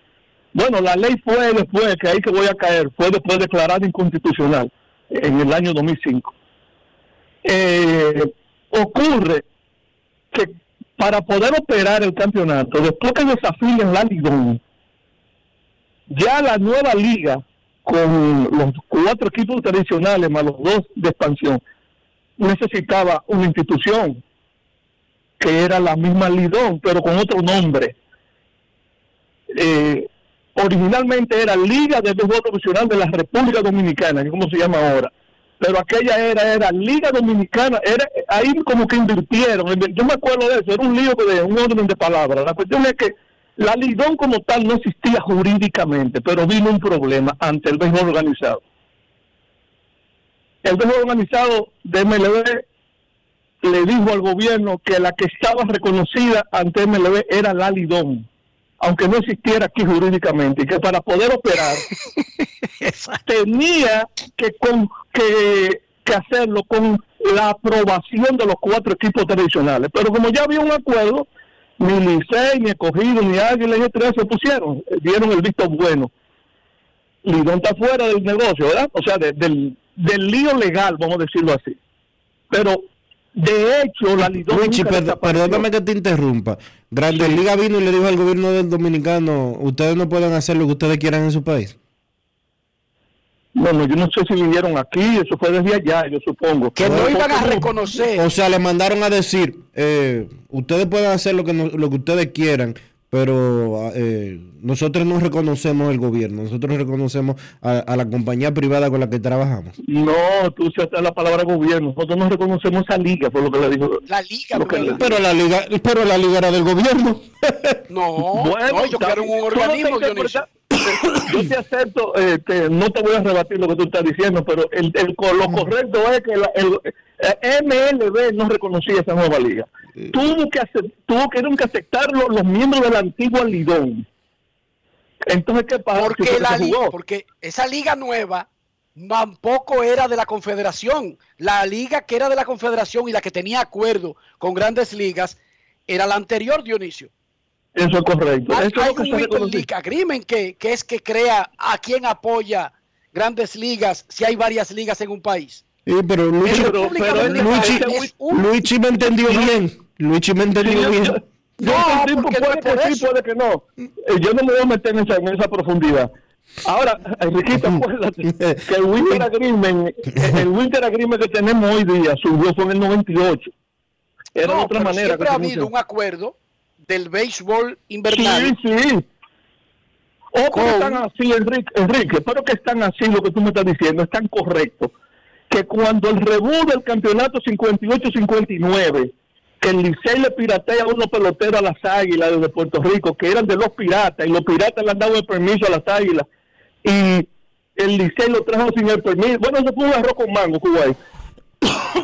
bueno, la ley fue después, que ahí que voy a caer, fue después declarada inconstitucional en el año 2005. Eh, ocurre que para poder operar el campeonato, después que desafíen la Ligón, ya la nueva liga, con los cuatro equipos tradicionales más los dos de expansión, necesitaba una institución que era la misma Lidón, pero con otro nombre. Eh, originalmente era Liga de Béisbol Profesional de la República Dominicana, ¿cómo se llama ahora? pero aquella era era Liga Dominicana, era ahí como que invirtieron, yo me acuerdo de eso, era un lío de un orden de palabras. La cuestión es que la Lidón como tal no existía jurídicamente, pero vino un problema ante el béisbol organizado. El béisbol organizado de MLB le dijo al gobierno que la que estaba reconocida ante MLB era la Lidón aunque no existiera aquí jurídicamente, y que para poder operar (laughs) tenía que, con, que, hacerlo con la aprobación de los cuatro equipos tradicionales. Pero como ya había un acuerdo, ni Licey, ni Escogido, ni Águila, ni tres se pusieron, dieron el visto bueno. Lidón está fuera del negocio, ¿verdad? O sea, del, del lío legal, vamos a decirlo así. Pero de hecho, la Lidón. perdóname que te interrumpa. Grandes Liga vino y le dijo al gobierno del dominicano: Ustedes no pueden hacer lo que ustedes quieran en su país. Bueno, yo no sé si vinieron aquí, eso fue desde allá, yo supongo. Que no iban a reconocer. O sea, le mandaron a decir: eh, Ustedes pueden hacer lo que, lo que ustedes quieran, pero eh, nosotros no reconocemos el gobierno, nosotros reconocemos a, la compañía privada con la que trabajamos. No, tú usaste la palabra gobierno, nosotros no reconocemos esa liga, por lo que le dijo. La liga, pero la liga, pero la liga era del gobierno. No, bueno, no, yo quiero un organismo, yo te acepto, este, no te voy a rebatir lo que tú estás diciendo, pero el, el lo correcto es que el, MLB no reconocía esa nueva liga. Tuvo que, hacer, tuvo que, que aceptarlo los miembros de la antigua Lidón. Entonces, ¿qué pasó? Porque, la porque esa liga nueva tampoco era de la confederación. La liga que era de la confederación y la que tenía acuerdo con grandes ligas era la anterior, Dionisio. Eso es correcto. Hay, hay un League Agreement que, que es que crea a quién apoya grandes ligas si hay varias ligas en un país. Sí, pero Luigi, pero, Luigi, me entendió bien. Luigi me entendió bien. No, porque puede que sí, puede que no. Eh, yo no me voy a meter en esa, en esa profundidad. Ahora, Enriquito, (laughs) acuérdate que el Winter Agreement, (laughs) el Winter Agreement que tenemos hoy día subió fue en el 98. Era de otra manera. Siempre ha habido un acuerdo del béisbol invernal. Sí, sí. O que están así, Enrique, Enrique, pero que están así lo que tú me estás diciendo, es tan correcto que cuando el rebú del campeonato 58-59 que el Licey le piratea a unos peloteros a las águilas de Puerto Rico, que eran de los piratas, y los piratas le han dado el permiso a las águilas, y el Licey lo trajo sin el permiso. Bueno, eso fue un arroz con mango, Kuwait.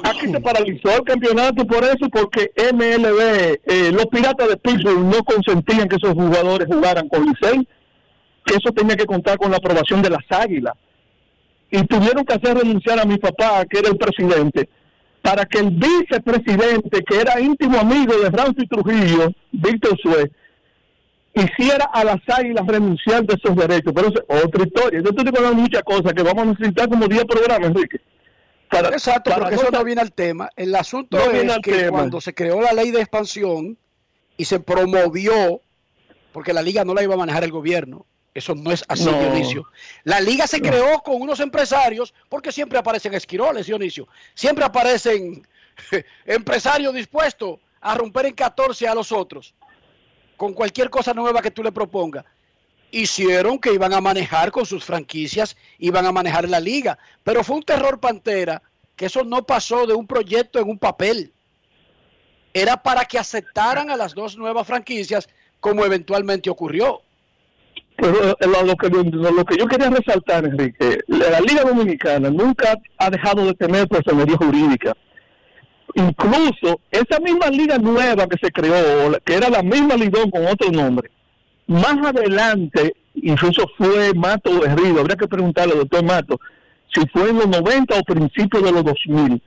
Aquí se paralizó el campeonato por eso, porque MLB, eh, los piratas de Pittsburgh no consentían que esos jugadores jugaran con Licey, que eso tenía que contar con la aprobación de las águilas. Y tuvieron que hacer renunciar a mi papá, que era el presidente, para que el vicepresidente, que era íntimo amigo de Francis Trujillo, Víctor Suez, hiciera a las águilas renunciar de esos derechos. Pero es otra historia. Yo estoy hablando muchas cosas que vamos a necesitar como 10 programas, Enrique. Para- Exacto, para porque eso no viene al tema. El asunto No es que tema. cuando se creó la ley de expansión y se promovió, porque la liga no la iba a manejar el gobierno, eso no es así, No. Dionisio. La liga se creó con unos empresarios, porque siempre aparecen esquiroles, Dionisio. Siempre aparecen (laughs) empresarios dispuestos a romper en 14 a los otros, con cualquier cosa nueva que tú le propongas hicieron que iban a manejar con sus franquicias, iban a manejar la liga. Pero fue un terror pantera que eso no pasó de un proyecto en un papel. Era para que aceptaran a las dos nuevas franquicias como eventualmente ocurrió. Pero eh, lo, que, que yo quería resaltar, Enrique, la Liga Dominicana nunca ha dejado de tener personería jurídica. Incluso esa misma liga nueva que se creó, que era la misma Lidón con otro nombre, más adelante, incluso fue Mato Herrido, habría que preguntarle al doctor Mato, si fue en los 90 o principios de los 2000.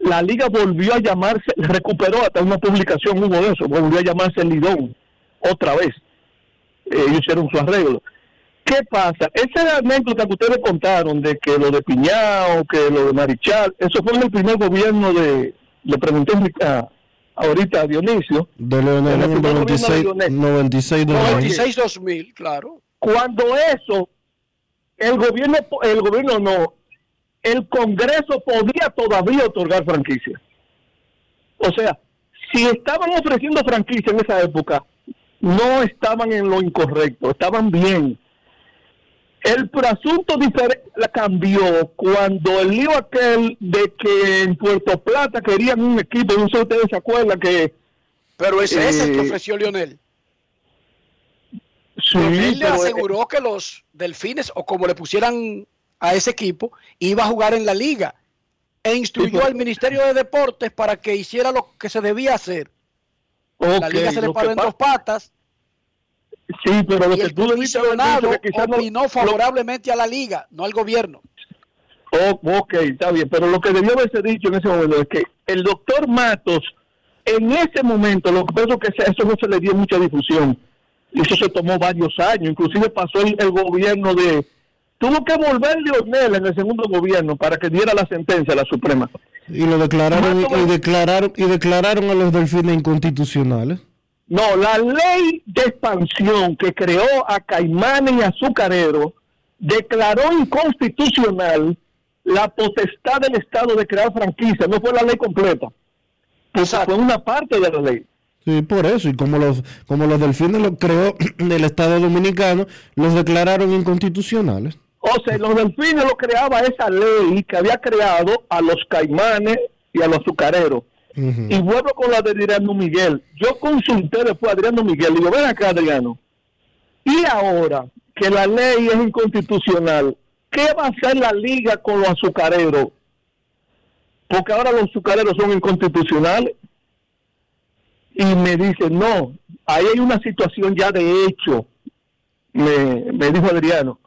La liga volvió a llamarse, recuperó hasta una publicación, hubo de eso, volvió a llamarse Lidón, otra vez eh, ellos hicieron su arreglo. ¿Qué pasa? Esa anécdota que ustedes contaron de que lo de Piñao, que lo de Marichal, eso fue en el primer gobierno de, le pregunté a- ahorita a Dionisio, De Leonel en el primer gobierno de 96, Leonel. 96 2000. 96-2000, claro. cuando eso, el gobierno, el gobierno no, el Congreso podía todavía otorgar franquicia. O sea, si estaban ofreciendo franquicia en esa época, no estaban en lo incorrecto, estaban bien. El asunto la cambió cuando el lío aquel de que en Puerto Plata querían un equipo, no sé si ustedes se acuerdan que... Pero ese es el que eh, ofreció Lionel. sí, Lionel le pero, eh, aseguró que los delfines, o como le pusieran a ese equipo, iba a jugar en la liga. E instruyó Sí, al Ministerio de Deportes para que hiciera lo que se debía hacer. la liga se le paró en dos patas Sí, pero lo y que el tú debiste haber que quizás no- opinó favorablemente a la liga, no al gobierno. Oh, ok, está bien, pero lo que debió haberse dicho en ese momento es que el doctor Matos, en ese momento, lo que pasa es que eso no se le dio mucha difusión, y eso se tomó varios años, inclusive pasó el, el gobierno de... Tuvo que volver Leonel en el segundo gobierno para que diera la sentencia a la Suprema. Y lo declararon y declararon y declararon a los delfines inconstitucionales. No, la ley de expansión que creó a Caimanes y Azucarero declaró inconstitucional la potestad del Estado de crear franquicia, no fue la ley completa, pues fue una parte de la ley. Sí, por eso. Y como los como los delfines los creó (clears throat) el Estado Dominicano, los declararon inconstitucionales. O sea, los delfines lo creaba esa ley que había creado a los caimanes y a los azucareros. Y vuelvo con la de Adriano Miguel. Yo consulté después a Adriano Miguel. Digo, ven acá, Adriano. Y ahora que la ley es inconstitucional, ¿qué va a hacer la liga con los azucareros? Porque ahora los azucareros son inconstitucionales. Y me dice, no, ahí hay una situación ya de hecho, me, me dijo Adriano.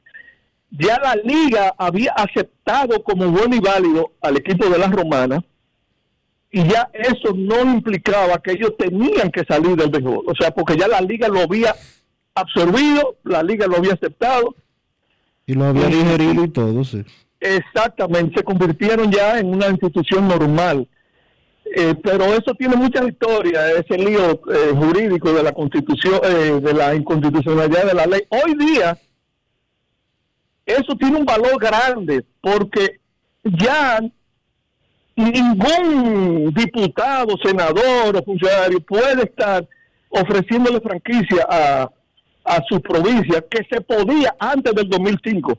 Ya la liga había aceptado como bueno y válido al equipo de las romanas y ya eso no implicaba que ellos tenían que salir del béisbol. O sea, porque ya la liga lo había absorbido, la liga lo había aceptado. Y lo había digerido y todo, sí. Exactamente, se convirtieron ya en una institución normal. Eh, pero eso tiene muchas historias, ese lío eh, jurídico de la constitución, eh, de la inconstitucionalidad de la ley. Hoy día, eso tiene un valor grande porque ya ningún diputado, senador o funcionario puede estar ofreciéndole franquicia a, a su provincia que se podía antes del 2005,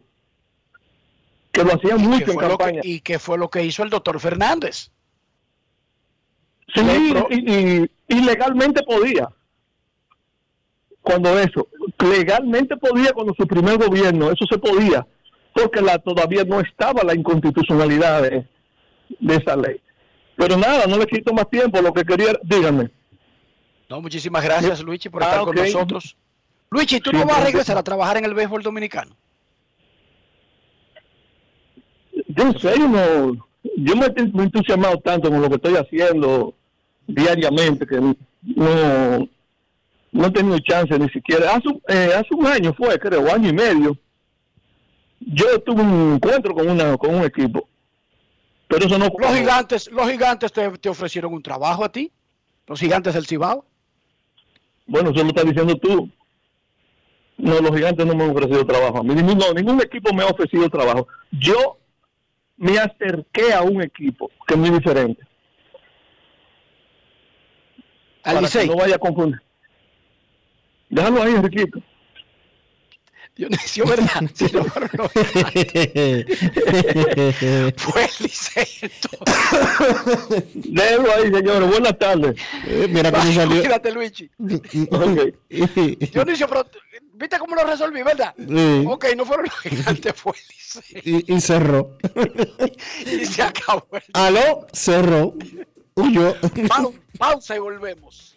que lo hacían ¿Y mucho en que- campaña. y qué fue lo que hizo el doctor Fernández. Sí, y, y- y legalmente podía. Cuando eso, legalmente podía cuando su primer gobierno, eso se podía, porque la, todavía no estaba la inconstitucionalidad de, de esa ley. Pero nada, no le quito más tiempo, lo que quería, díganme. No, muchísimas gracias, Luigi, por Ah, estar con nosotros. Luigi, ¿tú no vas a regresar a trabajar en el béisbol dominicano? Yo no sé, yo no, yo me he me he entusiasmado tanto con lo que estoy haciendo diariamente que no, no he tenido chance ni siquiera. Hace, eh, hace un año fue, creo, año y medio, yo tuve un encuentro con, una, con un equipo. Pero eso no Los gigantes, los gigantes te, te ofrecieron un trabajo a ti. Los gigantes del Cibao. Bueno, eso lo estás diciendo tú. No, los gigantes no me han ofrecido trabajo. A mí ningún, no, ningún equipo me ha ofrecido trabajo. Yo me acerqué a un equipo que es muy diferente. Al Para que no vaya a confundir. Déjalo ahí, Enriquito. Dionisio, ¿verdad? (laughs) Si no fueron los (laughs) gigantes. Fue el entonces. Déjalo ahí, señores. Buenas tardes. mira cómo salió. (laughs) Cuídate, Luigi. Dionisio, pero ¿viste cómo lo resolví, verdad? Sí. Ok, no fueron los gigantes, fue el Licey. y, y cerró. Y se acabó. el- Aló, cerró. Huyó. Pau- pausa y volvemos.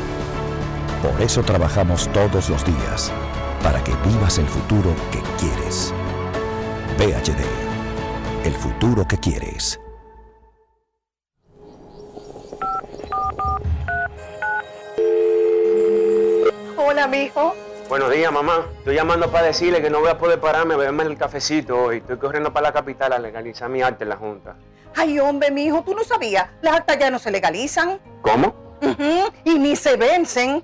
Por eso trabajamos todos los días. Para que vivas el futuro que quieres. VHD. El futuro que quieres. Hola, mijo. Buenos días, mamá. Estoy llamando para decirle que no voy a poder pararme a beberme el cafecito hoy. Estoy corriendo para la capital a legalizar mi arte en la Junta. Ay, hombre, mijo, tú no sabías. Las actas ya no se legalizan. ¿Cómo? Ujú, Y ni se vencen.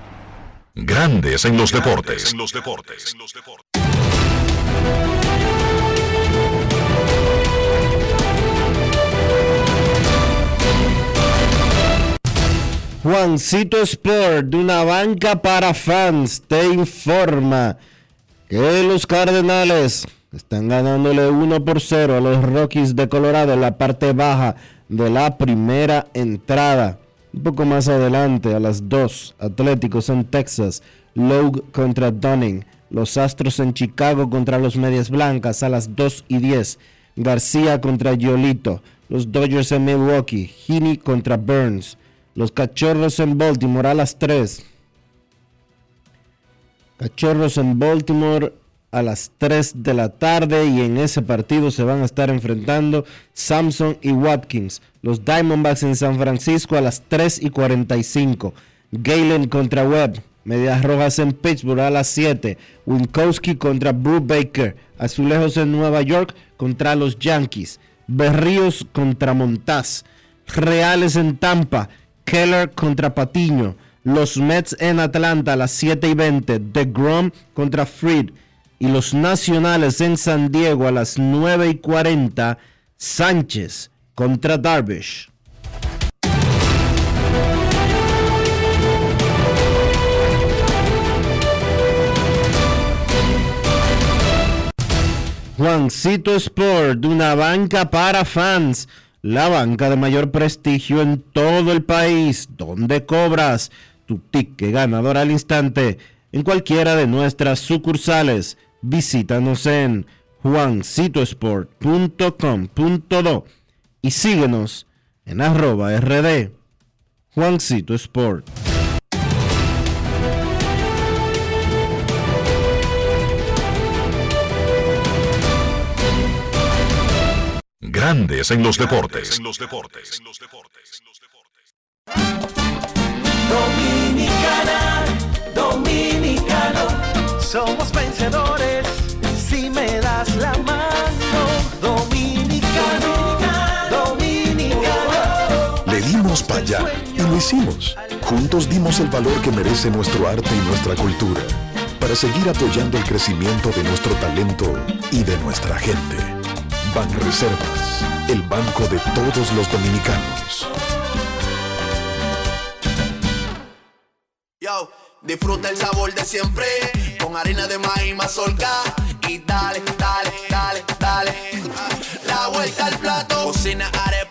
Grandes en los deportes. Juancito Sport, de una banca para fans, te informa que los Cardenales están ganándole 1 por 0 a los Rockies de Colorado en la parte baja de la primera entrada. Un poco más adelante, a las 2, Atléticos en Texas, Logue contra Dunning, los Astros en Chicago contra los Medias Blancas a las 2 y 10, García contra Yolito, los Dodgers en Milwaukee, Heaney contra Burns, los Cachorros en Baltimore a las 3. Cachorros en Baltimore a las 3 de la tarde y en ese partido se van a estar enfrentando Samson y Watkins. Los Diamondbacks en San Francisco a las 3 y 45. Galen contra Webb. Medias Rojas en Pittsburgh a las 7. Winkowski contra Baker. Azulejos en Nueva York contra los Yankees. Berríos contra Montaz. Reales en Tampa. Keller contra Patiño. Los Mets en Atlanta a las 7 y 20. The Grom contra Freed. Y los Nacionales en San Diego a las 9 y 40. Sánchez contra Darvish. Juancito Sport, una banca para fans, la banca de mayor prestigio en todo el país, donde cobras tu ticket ganador al instante en cualquiera de nuestras sucursales. Visítanos en juancitosport.com.do y síguenos en arroba rd Juancito Sport. Grandes en los deportes. Dominicana, dominicano, somos vencedores para allá y lo hicimos. Juntos dimos el valor que merece nuestro arte y nuestra cultura para seguir apoyando el crecimiento de nuestro talento y de nuestra gente. Banreservas, el banco de todos los dominicanos. Yo, disfruta el sabor de siempre con harina de maíz mazorca y dale, dale, dale, dale. La vuelta al plato, cocina arepa,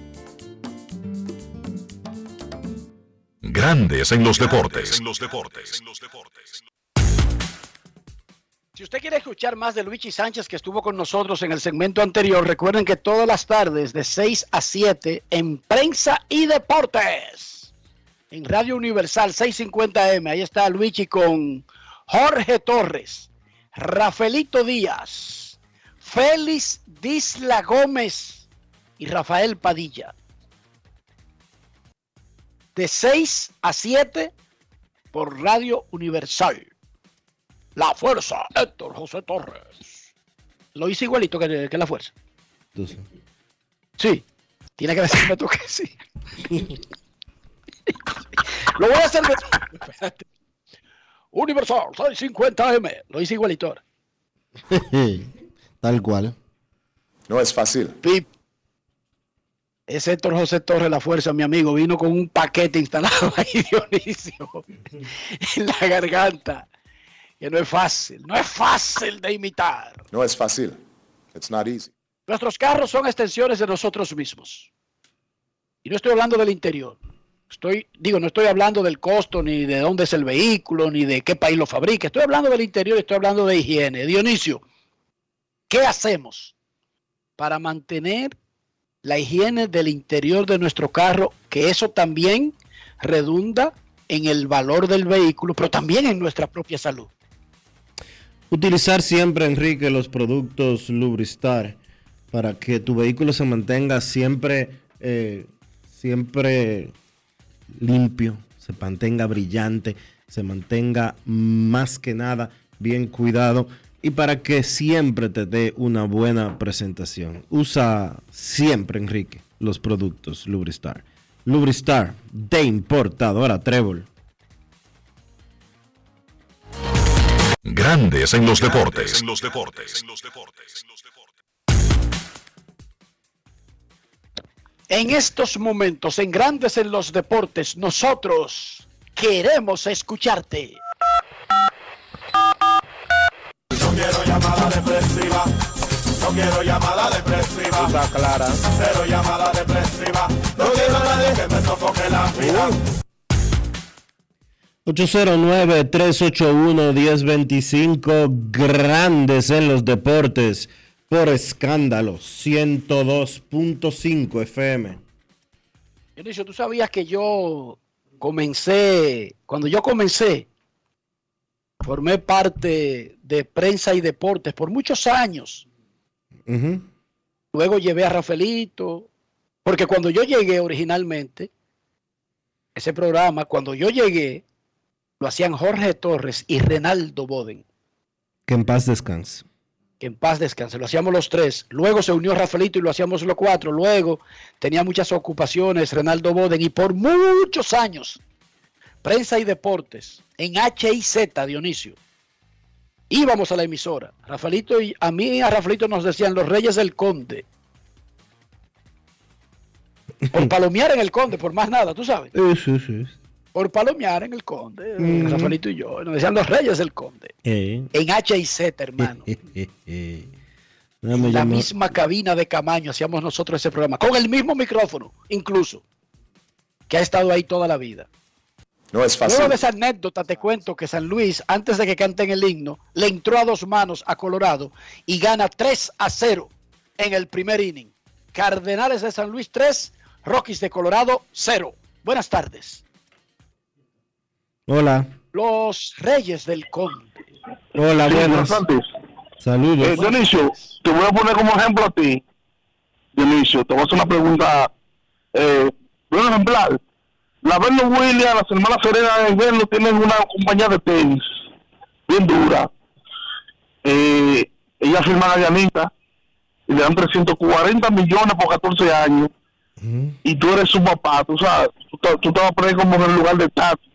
Grandes en los deportes. Si usted quiere escuchar más de Luigi Sánchez que estuvo con nosotros en el segmento anterior, recuerden que todas las tardes de 6 a 7 en Prensa y Deportes, en Radio Universal 650M, ahí está Luigi con Jorge Torres, Rafaelito Díaz, Félix Disla Gómez y Rafael Padilla. De 6 a 7 por Radio Universal. La fuerza, Héctor José Torres. Lo hice igualito que, que la fuerza. Sí. Tiene que decirme tú que sí. (laughs) Lo voy a hacer. de- Espérate. Universal 650M. Lo hice igualito ahora. (laughs) Tal cual. No es fácil. Pip. Es Héctor José Torres, la fuerza, mi amigo. Vino con un paquete instalado (laughs) ahí, Dionisio. (laughs) En la garganta. Que no es fácil. No es fácil de imitar. No es fácil. It's not easy. Nuestros carros son extensiones de nosotros mismos. Y no estoy hablando del interior. Estoy, digo, no estoy hablando del costo, ni de dónde es el vehículo, ni de qué país lo fabrica. Estoy hablando del interior y estoy hablando de higiene. Dionisio, ¿qué hacemos para mantener la higiene del interior de nuestro carro? Que eso también redunda en el valor del vehículo, pero también en nuestra propia salud. Utilizar siempre, Enrique, los productos Lubristar para que tu vehículo se mantenga siempre, eh, siempre limpio, se mantenga brillante, se mantenga más que nada bien cuidado y para que siempre te dé una buena presentación. Usa siempre, Enrique, los productos Lubristar. Lubristar de importadora Trébol. Grandes en los deportes. En los deportes. En estos momentos, en Grandes en los Deportes, nosotros queremos escucharte. No quiero llamada depresiva. No quiero llamada depresiva. Está clara. Cero llamada depresiva. No quiero a nadie que me sofoque la vida. 809-381-1025, grandes en los deportes, por escándalo, 102.5 FM. Dionisio, tú sabías que yo comencé, cuando yo comencé, formé parte de prensa y deportes por muchos años. Luego llevé a Rafaelito, porque cuando yo llegué originalmente, ese programa, cuando yo llegué, lo hacían Jorge Torres y Renaldo Boden, Que en paz descanse. que en paz descanse, lo hacíamos los tres. Luego se unió Rafaelito y lo hacíamos los cuatro. Luego tenía muchas ocupaciones Renaldo Boden y por muchos años, prensa y deportes, en H y Z, Dionisio. Íbamos a la emisora. Rafaelito y a mí y a Rafaelito nos decían los Reyes del Conde. Por (laughs) palomear en el Conde, por más nada, tú sabes. Sí, sí, sí. Por palomear en el Conde, Mm. Rafaelito y yo. Nos decían los Reyes del Conde. Eh. En H y Z, hermano. (laughs) Déjame En la misma cabina de Camaño hacíamos nosotros ese programa. Con el mismo micrófono, incluso. Que ha estado ahí toda la vida. No es Luego fácil. de esa anécdota te cuento que San Luis, antes de que canten el himno, le entró a dos manos a Colorado y gana 3 a 0 en el primer inning. Cardenales de San Luis 3, Rockies de Colorado 0. Buenas tardes. Hola, Los Reyes del Conde. hola, Sí, buenas. buenas Saludos. Eh, Dionisio, te voy a poner como ejemplo a ti. Dionisio, te voy a hacer una pregunta. Eh, voy a ejemplar. La Verno Williams, las hermanas Serena y Verno tienen una compañía de tenis bien dura. Eh, ella firma a Dianita y le dan 340 millones por 14 años. Y tú eres su papá, tú sabes. Tú, tú te vas a poner como en el lugar de Tati.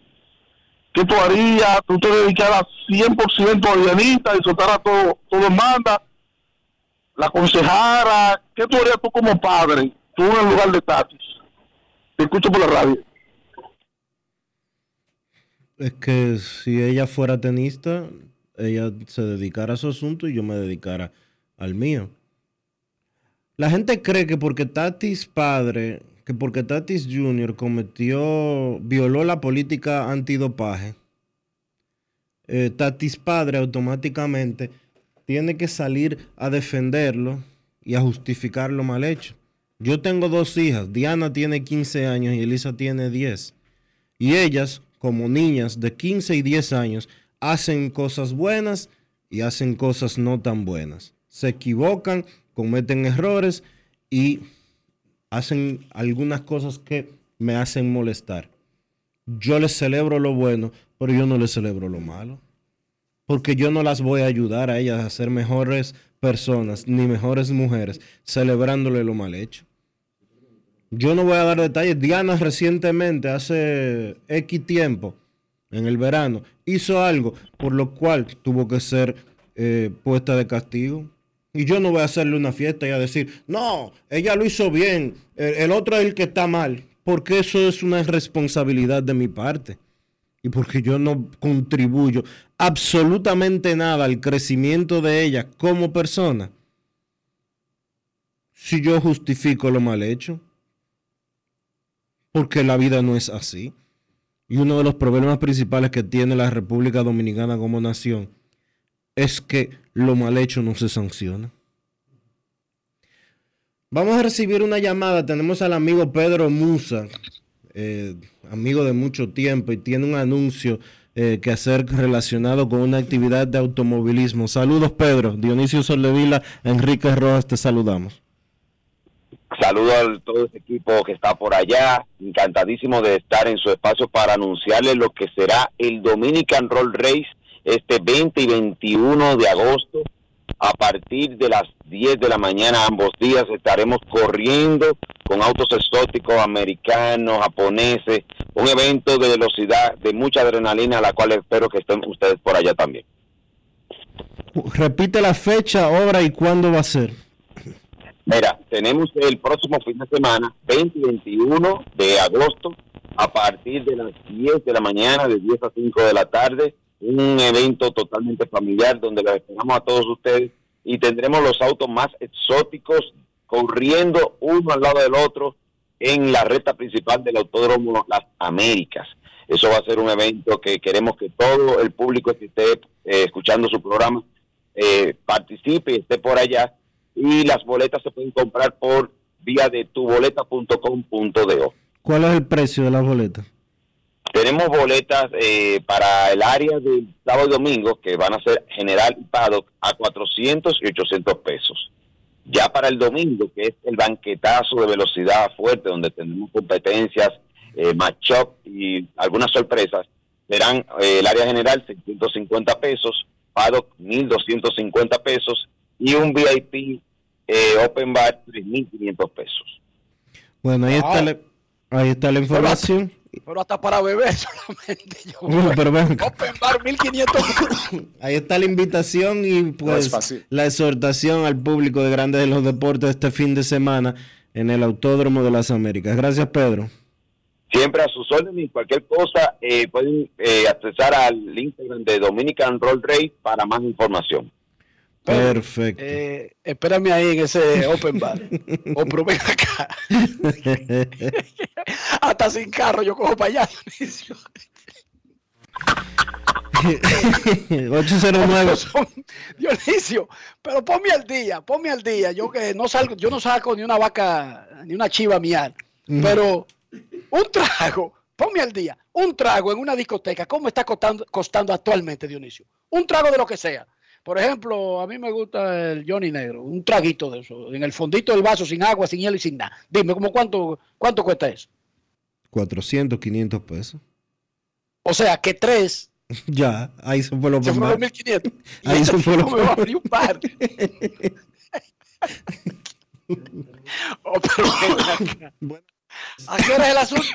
¿Qué tú harías? ¿Tú te dedicaras 100% a Dianita y soltaras todo, todo en manda? La aconsejara. ¿Qué tú harías tú como padre? Tú en el lugar de Tati. Te escucho por la radio. Es que si ella fuera tenista, ella se dedicara a su asunto y yo me dedicara al mío. La gente cree que porque Tatis padre, que porque Tatis Jr. cometió, violó la política antidopaje, eh, Tatis padre automáticamente tiene que salir a defenderlo y a justificar lo mal hecho. Yo tengo dos hijas, Diana tiene 15 años y Elisa tiene 10. Y ellas, como niñas de 15 y 10 años, hacen cosas buenas y hacen cosas no tan buenas. Se equivocan, cometen errores y hacen algunas cosas que me hacen molestar. Yo les celebro lo bueno, pero yo no les celebro lo malo. Porque yo no las voy a ayudar a ellas a ser mejores personas ni mejores mujeres celebrándole lo mal hecho. Yo no voy a dar detalles. Diana recientemente, hace X tiempo, en el verano, hizo algo por lo cual tuvo que ser eh, puesta de castigo. Y yo no voy a hacerle una fiesta y a decir, no, ella lo hizo bien, el, el otro es el que está mal, porque eso es una responsabilidad de mi parte. Y porque yo no contribuyo absolutamente nada al crecimiento de ella como persona. Si yo justifico lo mal hecho porque la vida no es así. Y uno de los problemas principales que tiene la República Dominicana como nación es que lo mal hecho no se sanciona. Vamos a recibir una llamada. Tenemos al amigo Pedro Musa, eh, amigo de mucho tiempo, y tiene un anuncio eh, que hacer relacionado con una actividad de automovilismo. Saludos, Pedro. Dionisio Soldevila, Enrique Rojas, te saludamos. Saludo a todo ese equipo que está por allá. Encantadísimo de estar en su espacio para anunciarles lo que será el Dominican Roll Race este 20 y 21 de agosto. A partir de las 10 de la mañana, ambos días, estaremos corriendo con autos exóticos americanos, japoneses, un evento de velocidad, de mucha adrenalina, a la cual espero que estén ustedes por allá también. Repite la fecha, hora y cuándo va a ser. Mira, tenemos el próximo fin de semana, 20 y 21 de agosto, a partir de las 10 de la mañana, de 10 a 5 de la tarde, un evento totalmente familiar donde los esperamos a todos ustedes y tendremos los autos más exóticos corriendo uno al lado del otro en la recta principal del Autódromo Las Américas. Eso va a ser un evento que queremos que todo el público que esté eh, escuchando su programa eh, participe y esté por allá. Y las boletas se pueden comprar por vía de tuboleta.com.do. ¿Cuál es el precio de las boletas? Tenemos boletas eh, para el área del sábado y domingo que van a ser general y paddock a 400 y 800 pesos. Ya para el domingo, que es el banquetazo de velocidad fuerte, donde tenemos competencias, eh, match-up y algunas sorpresas, serán eh, el área general 650 pesos, paddock 1250 pesos y un VIP eh, open bar 3500 pesos. Bueno, ahí, está, la, ahí está la información. Pero hasta para beber (laughs) solamente. Yo, Bueno, pero ven. Open bar 1500. (laughs) Ahí está la invitación y pues fácil. la exhortación al público de Grandes de los Deportes este fin de semana en el Autódromo de las Américas. Gracias, Pedro. Siempre a sus órdenes y cualquier cosa eh, pueden eh, accesar al Instagram de Dominican Roll Race para más información. Perfecto. Eh, espérame ahí en ese (laughs) open bar. o ven acá. (laughs) Hasta sin carro yo cojo para allá. (laughs) Dionisio. 809. Dionisio, pero ponme al día, ponme al día. Yo que no salgo, yo no saco ni una vaca, ni una chiva mial. Pero un trago, ponme al día, un trago en una discoteca, ¿cómo está costando, costando actualmente, Dionisio? Un trago de lo que sea. Por ejemplo, a mí me gusta el Johnny Negro, un traguito de eso, en el fondito del vaso, sin agua, sin hielo y sin nada. Dime, ¿cómo cuánto, cuánto cuesta eso? 400, 500 pesos. O sea, que tres (laughs) Ya, ahí se fue lo se fueron los 1500. (laughs) Y Ahí ese se fue tipo lo me va a abrir un par. (laughs) Oh, pero. ¿A qué hora es el asunto?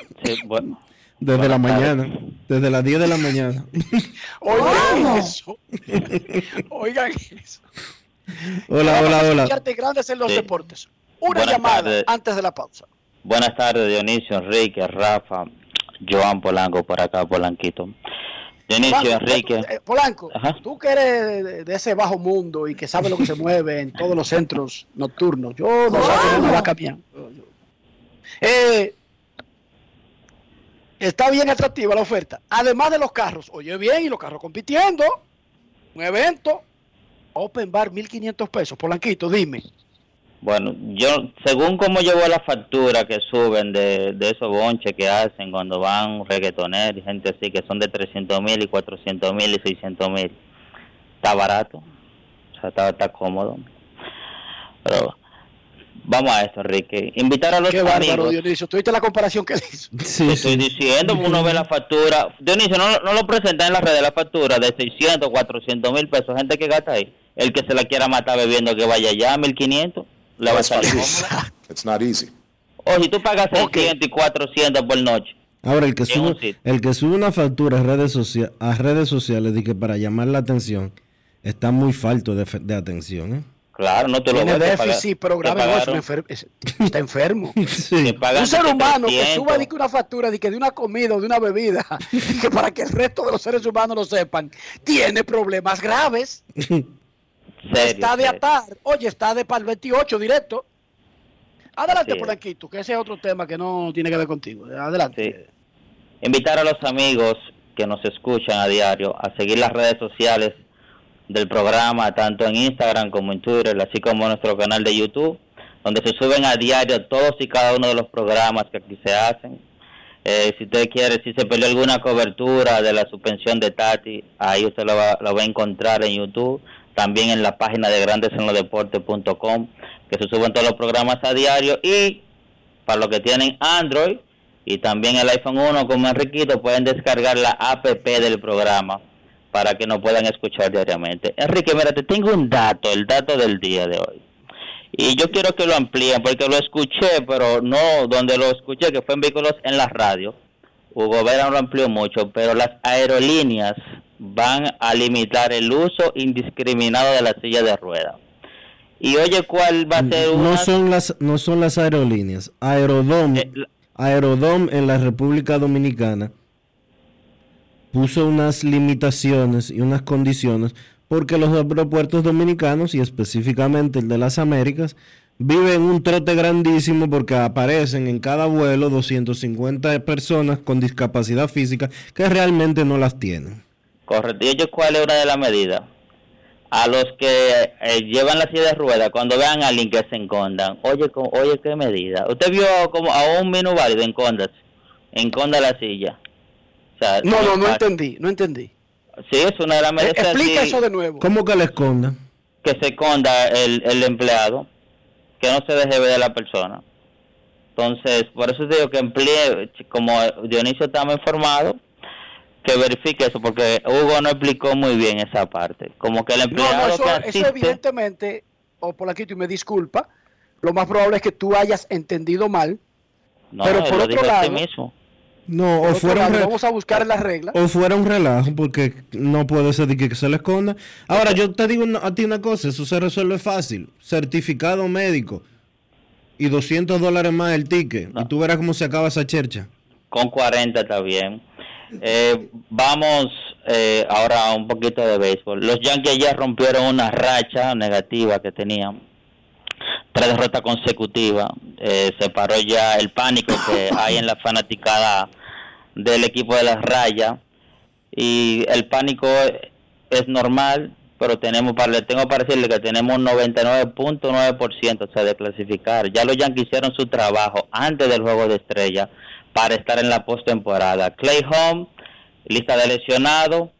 bueno. Desde la mañana, desde las 10 de la mañana. (laughs) Oigan eso. (laughs) Oigan eso. Hola, hola, hola. grandes en los Sí. deportes. Una Buenas llamada tardes. antes de la pausa. Buenas tardes, Dionisio, Enrique, Rafa, Joan Polanco por acá, Polanquito. Dionisio, Polanco, Enrique. eh, Polanco, Ajá. tú que eres de, de ese bajo mundo y que sabes lo que se mueve en todos los centros nocturnos. Yo no sé cómo va a cambiar. Eh, está bien atractiva la oferta. Además de los carros, oye bien, y los carros compitiendo. Un evento, Open Bar, 1500 pesos. Polanquito, dime. Bueno, yo, según como llevo la factura que suben de, de esos bonches que hacen cuando van reggaetoneros y gente así, que son de 300 mil y 400 mil y 600 mil, está barato, o sea, está, está cómodo. Pero vamos a esto, Enrique. Invitar a los Qué bárbaro, amigos. Dionisio. ¿Tuviste la comparación que él hizo? (laughs) Te estoy diciendo, uno ve la factura. Dionisio, no, no lo presenta en las redes la factura de 600, 400 mil pesos. Gente que gasta ahí. El que se la quiera matar bebiendo que vaya allá, 1500, le va a salir. It's not easy. O si tú pagas 600 y 400 por noche. Ahora, el que, sube, el que sube una factura a redes, socia- a redes sociales de que para llamar la atención está muy falto de, fe- de atención. ¿eh? Claro, no te lo Tiene te déficit, pero grave no, es un pagaron- enfer- es- está enfermo. (laughs) Un ser humano que 300. suba de que una factura de que de una comida o de una bebida, (laughs) que para que el resto de los seres humanos lo sepan, tiene problemas graves. (laughs) está de serio. atar. Oye, está de para el 28 directo. Adelante, es. Polanquito, que ese es otro tema que no tiene que ver contigo. Adelante. Invitar a los amigos que nos escuchan a diario a seguir las redes sociales del programa, tanto en Instagram como en Twitter, así como en nuestro canal de YouTube, donde se suben a diario todos y cada uno de los programas que aquí se hacen. Eh, si usted quiere, si se perdió alguna cobertura de la suspensión de Tati, ahí usted lo va, lo va a encontrar en YouTube, también en la página de grandesenlodeportes.com, que se suben todos los programas a diario y para los que tienen Android y también el iPhone 1 como Enriquito pueden descargar la app del programa para que nos puedan escuchar diariamente. Enrique, mira, te tengo un dato, el dato del día de hoy. Y yo quiero que lo amplíen porque lo escuché, pero no donde lo escuché, que fue en vehículos en la radio. Hugo Vera lo amplió mucho, pero las aerolíneas van a limitar el uso indiscriminado de la silla de ruedas. Y oye, ¿cuál va a ser una? No son las, no son las aerolíneas. Aerodom, Eh, la- Aerodom en la República Dominicana puso unas limitaciones y unas condiciones porque los aeropuertos dominicanos y específicamente el de las Américas viven un trote grandísimo porque aparecen en cada vuelo 250 personas con discapacidad física que realmente no las tienen. Correcto. ¿Y oye, cuál es una de las medidas? A los que eh, llevan la silla de ruedas, cuando vean a alguien que se encondan, oye, oye, ¿qué medida? ¿Usted vio como a un minusválido encondarse? Enconda la silla. Sea, No, no, no entendí, no entendí. Sí, es una de las. Eh, Explica sí, eso de nuevo. ¿Cómo que le esconda? Que se esconda el, el empleado, que no se deje ver de la persona. Entonces, por eso digo que emplee, como Dionisio está muy informado, que verifique eso, porque Hugo no explicó muy bien esa parte. Como que el No, empleado no, eso, que eso asiste, evidentemente, o por aquí tú me disculpa, lo más probable es que tú hayas entendido mal. no, pero por lo otro a sí lado- mismo. No, o fuera, lado, vamos a buscar en las reglas. o fuera un relajo, porque no puede ser de que, que se le esconda. Ahora, yo te digo una- a ti una cosa, eso se resuelve fácil. Certificado médico y 200 dólares más el ticket. Y tú verás cómo se acaba esa chercha. Con 40 está bien. Eh, vamos eh, ahora a un poquito de béisbol. Los Yankees ya rompieron una racha negativa que tenían. Tres derrotas consecutivas. Eh, se paró ya el pánico que hay en la fanaticada del equipo de las rayas. Y el pánico es normal, pero tenemos para, tengo para decirle que tenemos un 99.9% o sea, de clasificar. Ya los Yankees hicieron su trabajo antes del juego de estrella para estar en la postemporada. Clay Home, lista de lesionados.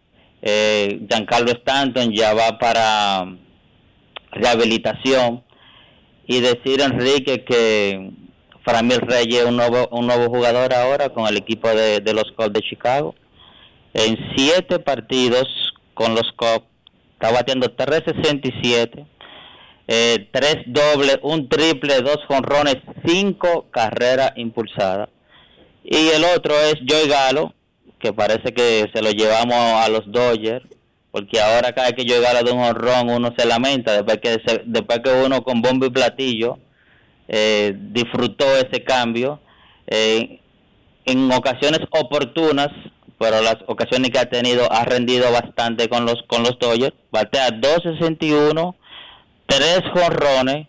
Eh, Giancarlo Stanton ya va para rehabilitación. Y decir, Enrique, que Framil Reyes es un nuevo, un nuevo jugador ahora con el equipo de, los Cubs de Chicago. En siete partidos con los Cubs, está batiendo 367, eh, tres dobles, un triple, dos jonrones, cinco carreras impulsadas. Y el otro es Joey Galo, que parece que se lo llevamos a los Dodgers, porque ahora cada que Joey Galo da un honrón uno se lamenta, después que, se- después que uno con bombo y platillo eh, disfrutó ese cambio. Eh, en ocasiones oportunas, pero las ocasiones que ha tenido ha rendido bastante con los con los Dodgers. Batea 261, tres jonrones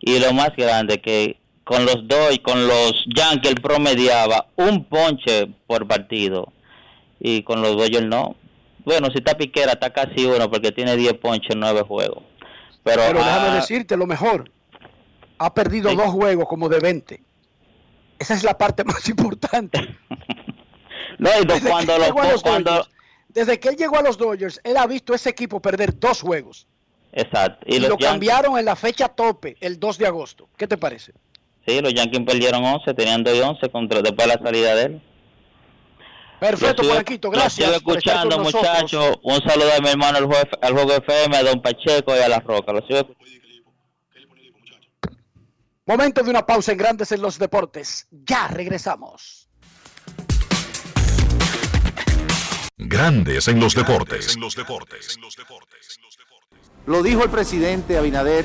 y lo más grande que con los Dodgers, con los Yankees promediaba un ponche por partido y con los Dodgers no. Bueno, si está Piquera está casi uno porque tiene 10 ponches en 9 juegos. Pero, Pero déjame ah, decirte lo mejor. Ha perdido dos juegos como de 20. Esa es la parte (laughs) más importante. (laughs) no, y Desde cuando los cuando Dodgers, desde que él llegó a los Dodgers, él ha visto ese equipo perder dos juegos. exacto Y, y, los lo Yankees cambiaron en la fecha tope, el 2 de agosto. ¿Qué te parece? Sí, los Yankees perdieron 11, tenían 2 y 11 contra, después de la salida de él. Perfecto, Lo lo gracias. sigo por estar escuchando, muchachos. Un saludo a mi hermano al juego, al juego FM, a Don Pacheco y a La Roca. Lo sigo. Momento de una pausa en Grandes en los Deportes. Ya regresamos. Grandes en los deportes. Lo dijo el presidente Abinader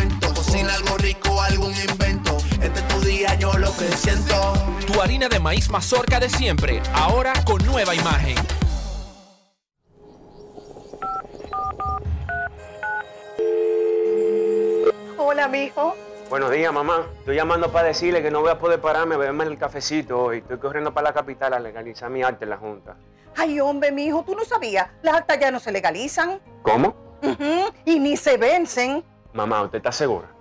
Harina de maíz mazorca de siempre, ahora con nueva imagen. Hola, mijo. Buenos días, mamá. Estoy llamando para decirle que no voy a poder pararme a beberme el cafecito hoy. Estoy corriendo para la capital a legalizar mi arte en la Junta. Ay, hombre, mijo, tú no sabías. Las actas ya no se legalizan. ¿Cómo? Ujú, Y ni se vencen. Mamá, ¿usted está segura?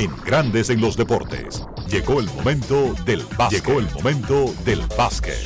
En Grandes en los Deportes. Llegó el momento del básquet. Llegó el momento del básquet.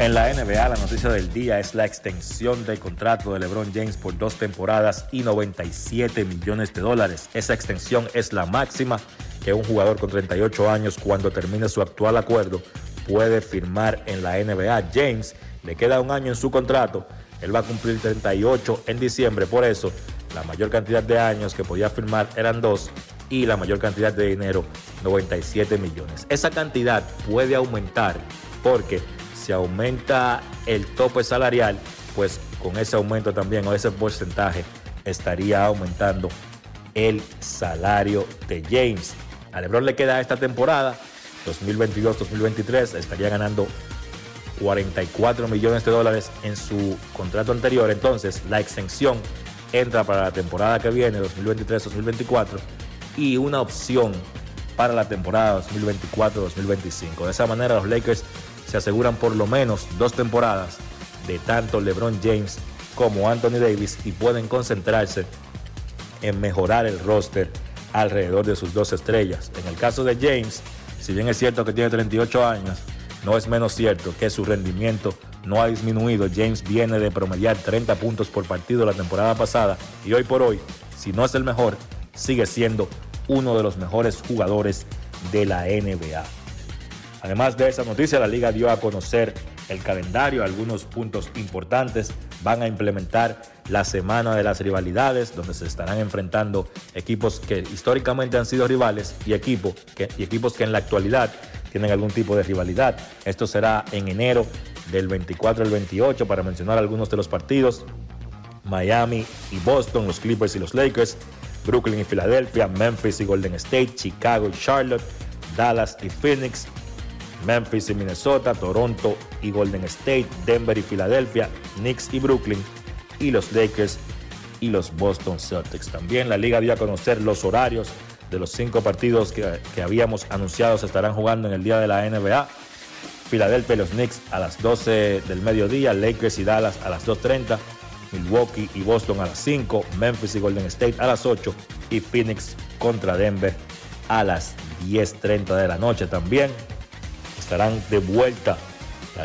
En la NBA, la noticia del día es la extensión del contrato de LeBron James por dos temporadas y 97 millones de dólares. Esa extensión es la máxima que un jugador con 38 años, cuando termine su actual acuerdo, puede firmar en la NBA. James le queda un año en su contrato. Él va a cumplir 38 en diciembre. Por eso, la mayor cantidad de años que podía firmar eran dos y la mayor cantidad de dinero, 97 millones. Esa cantidad puede aumentar porque si aumenta el tope salarial, pues con ese aumento también o ese porcentaje estaría aumentando el salario de James. A LeBron le queda esta temporada, 2022-2023, estaría ganando 44 millones de dólares en su contrato anterior. Entonces, la extensión entra para la temporada que viene, 2023-2024, y una opción para la temporada 2024-2025. De esa manera, los Lakers se aseguran por lo menos dos temporadas de tanto LeBron James como Anthony Davis y pueden concentrarse en mejorar el roster alrededor de sus dos estrellas. En el caso de James, si bien es cierto que tiene 38 años, no es menos cierto que su rendimiento no ha disminuido. James viene de promediar 30 puntos por partido la temporada pasada y hoy por hoy, si no es el mejor, sigue siendo uno de los mejores jugadores de la NBA. Además de esa noticia, la liga dio a conocer el calendario, algunos puntos importantes. Van a implementar la semana de las rivalidades, donde se estarán enfrentando equipos que históricamente han sido rivales y, que, y equipos que en la actualidad tienen algún tipo de rivalidad. Esto será en enero del 24 al 28, para mencionar algunos de los partidos. Miami y Boston, los Clippers y los Lakers, Brooklyn y Filadelfia, Memphis y Golden State, Chicago y Charlotte, Dallas y Phoenix, Memphis y Minnesota, Toronto y Golden State, Denver y Filadelfia, Knicks y Brooklyn, y los Lakers y los Boston Celtics. También la liga dio a conocer los horarios de los cinco partidos que, que habíamos anunciado se estarán jugando en el día de la NBA. Filadelfia y los Knicks a las 12 del mediodía, Lakers y Dallas a las 2.30, Milwaukee y Boston a las 5, Memphis y Golden State a las 8 y Phoenix contra Denver a las 10.30 de la noche también. Estarán de vuelta,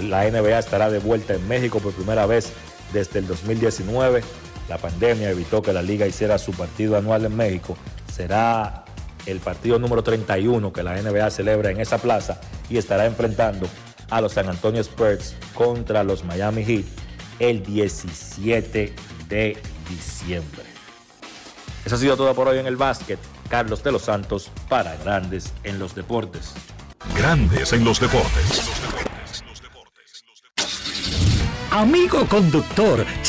la NBA estará de vuelta en México por primera vez desde el 2019. La pandemia evitó que la liga hiciera su partido anual en México. Será el partido número 31 que la NBA celebra en esa plaza y estará enfrentando a los San Antonio Spurs contra los Miami Heat el 17 de diciembre. Eso ha sido todo por hoy en el básquet. Carlos de los Santos para Grandes en los Deportes. Grandes en los deportes. Amigo conductor,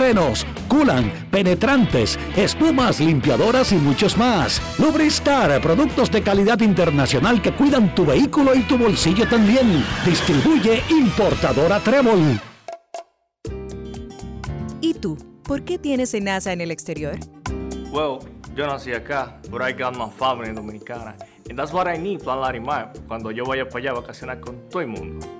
frenos, culan, penetrantes, espumas, limpiadoras y muchos más. Lubristar, productos de calidad internacional que cuidan tu vehículo y tu bolsillo también. Distribuye importadora Trébol. ¿Y tú? ¿Por qué tienes NASA en el exterior? Well, yo nací acá, but I got my family dominicana. And that's what I need, Plan Larimar, cuando yo vaya para allá a vacacionar con todo el mundo.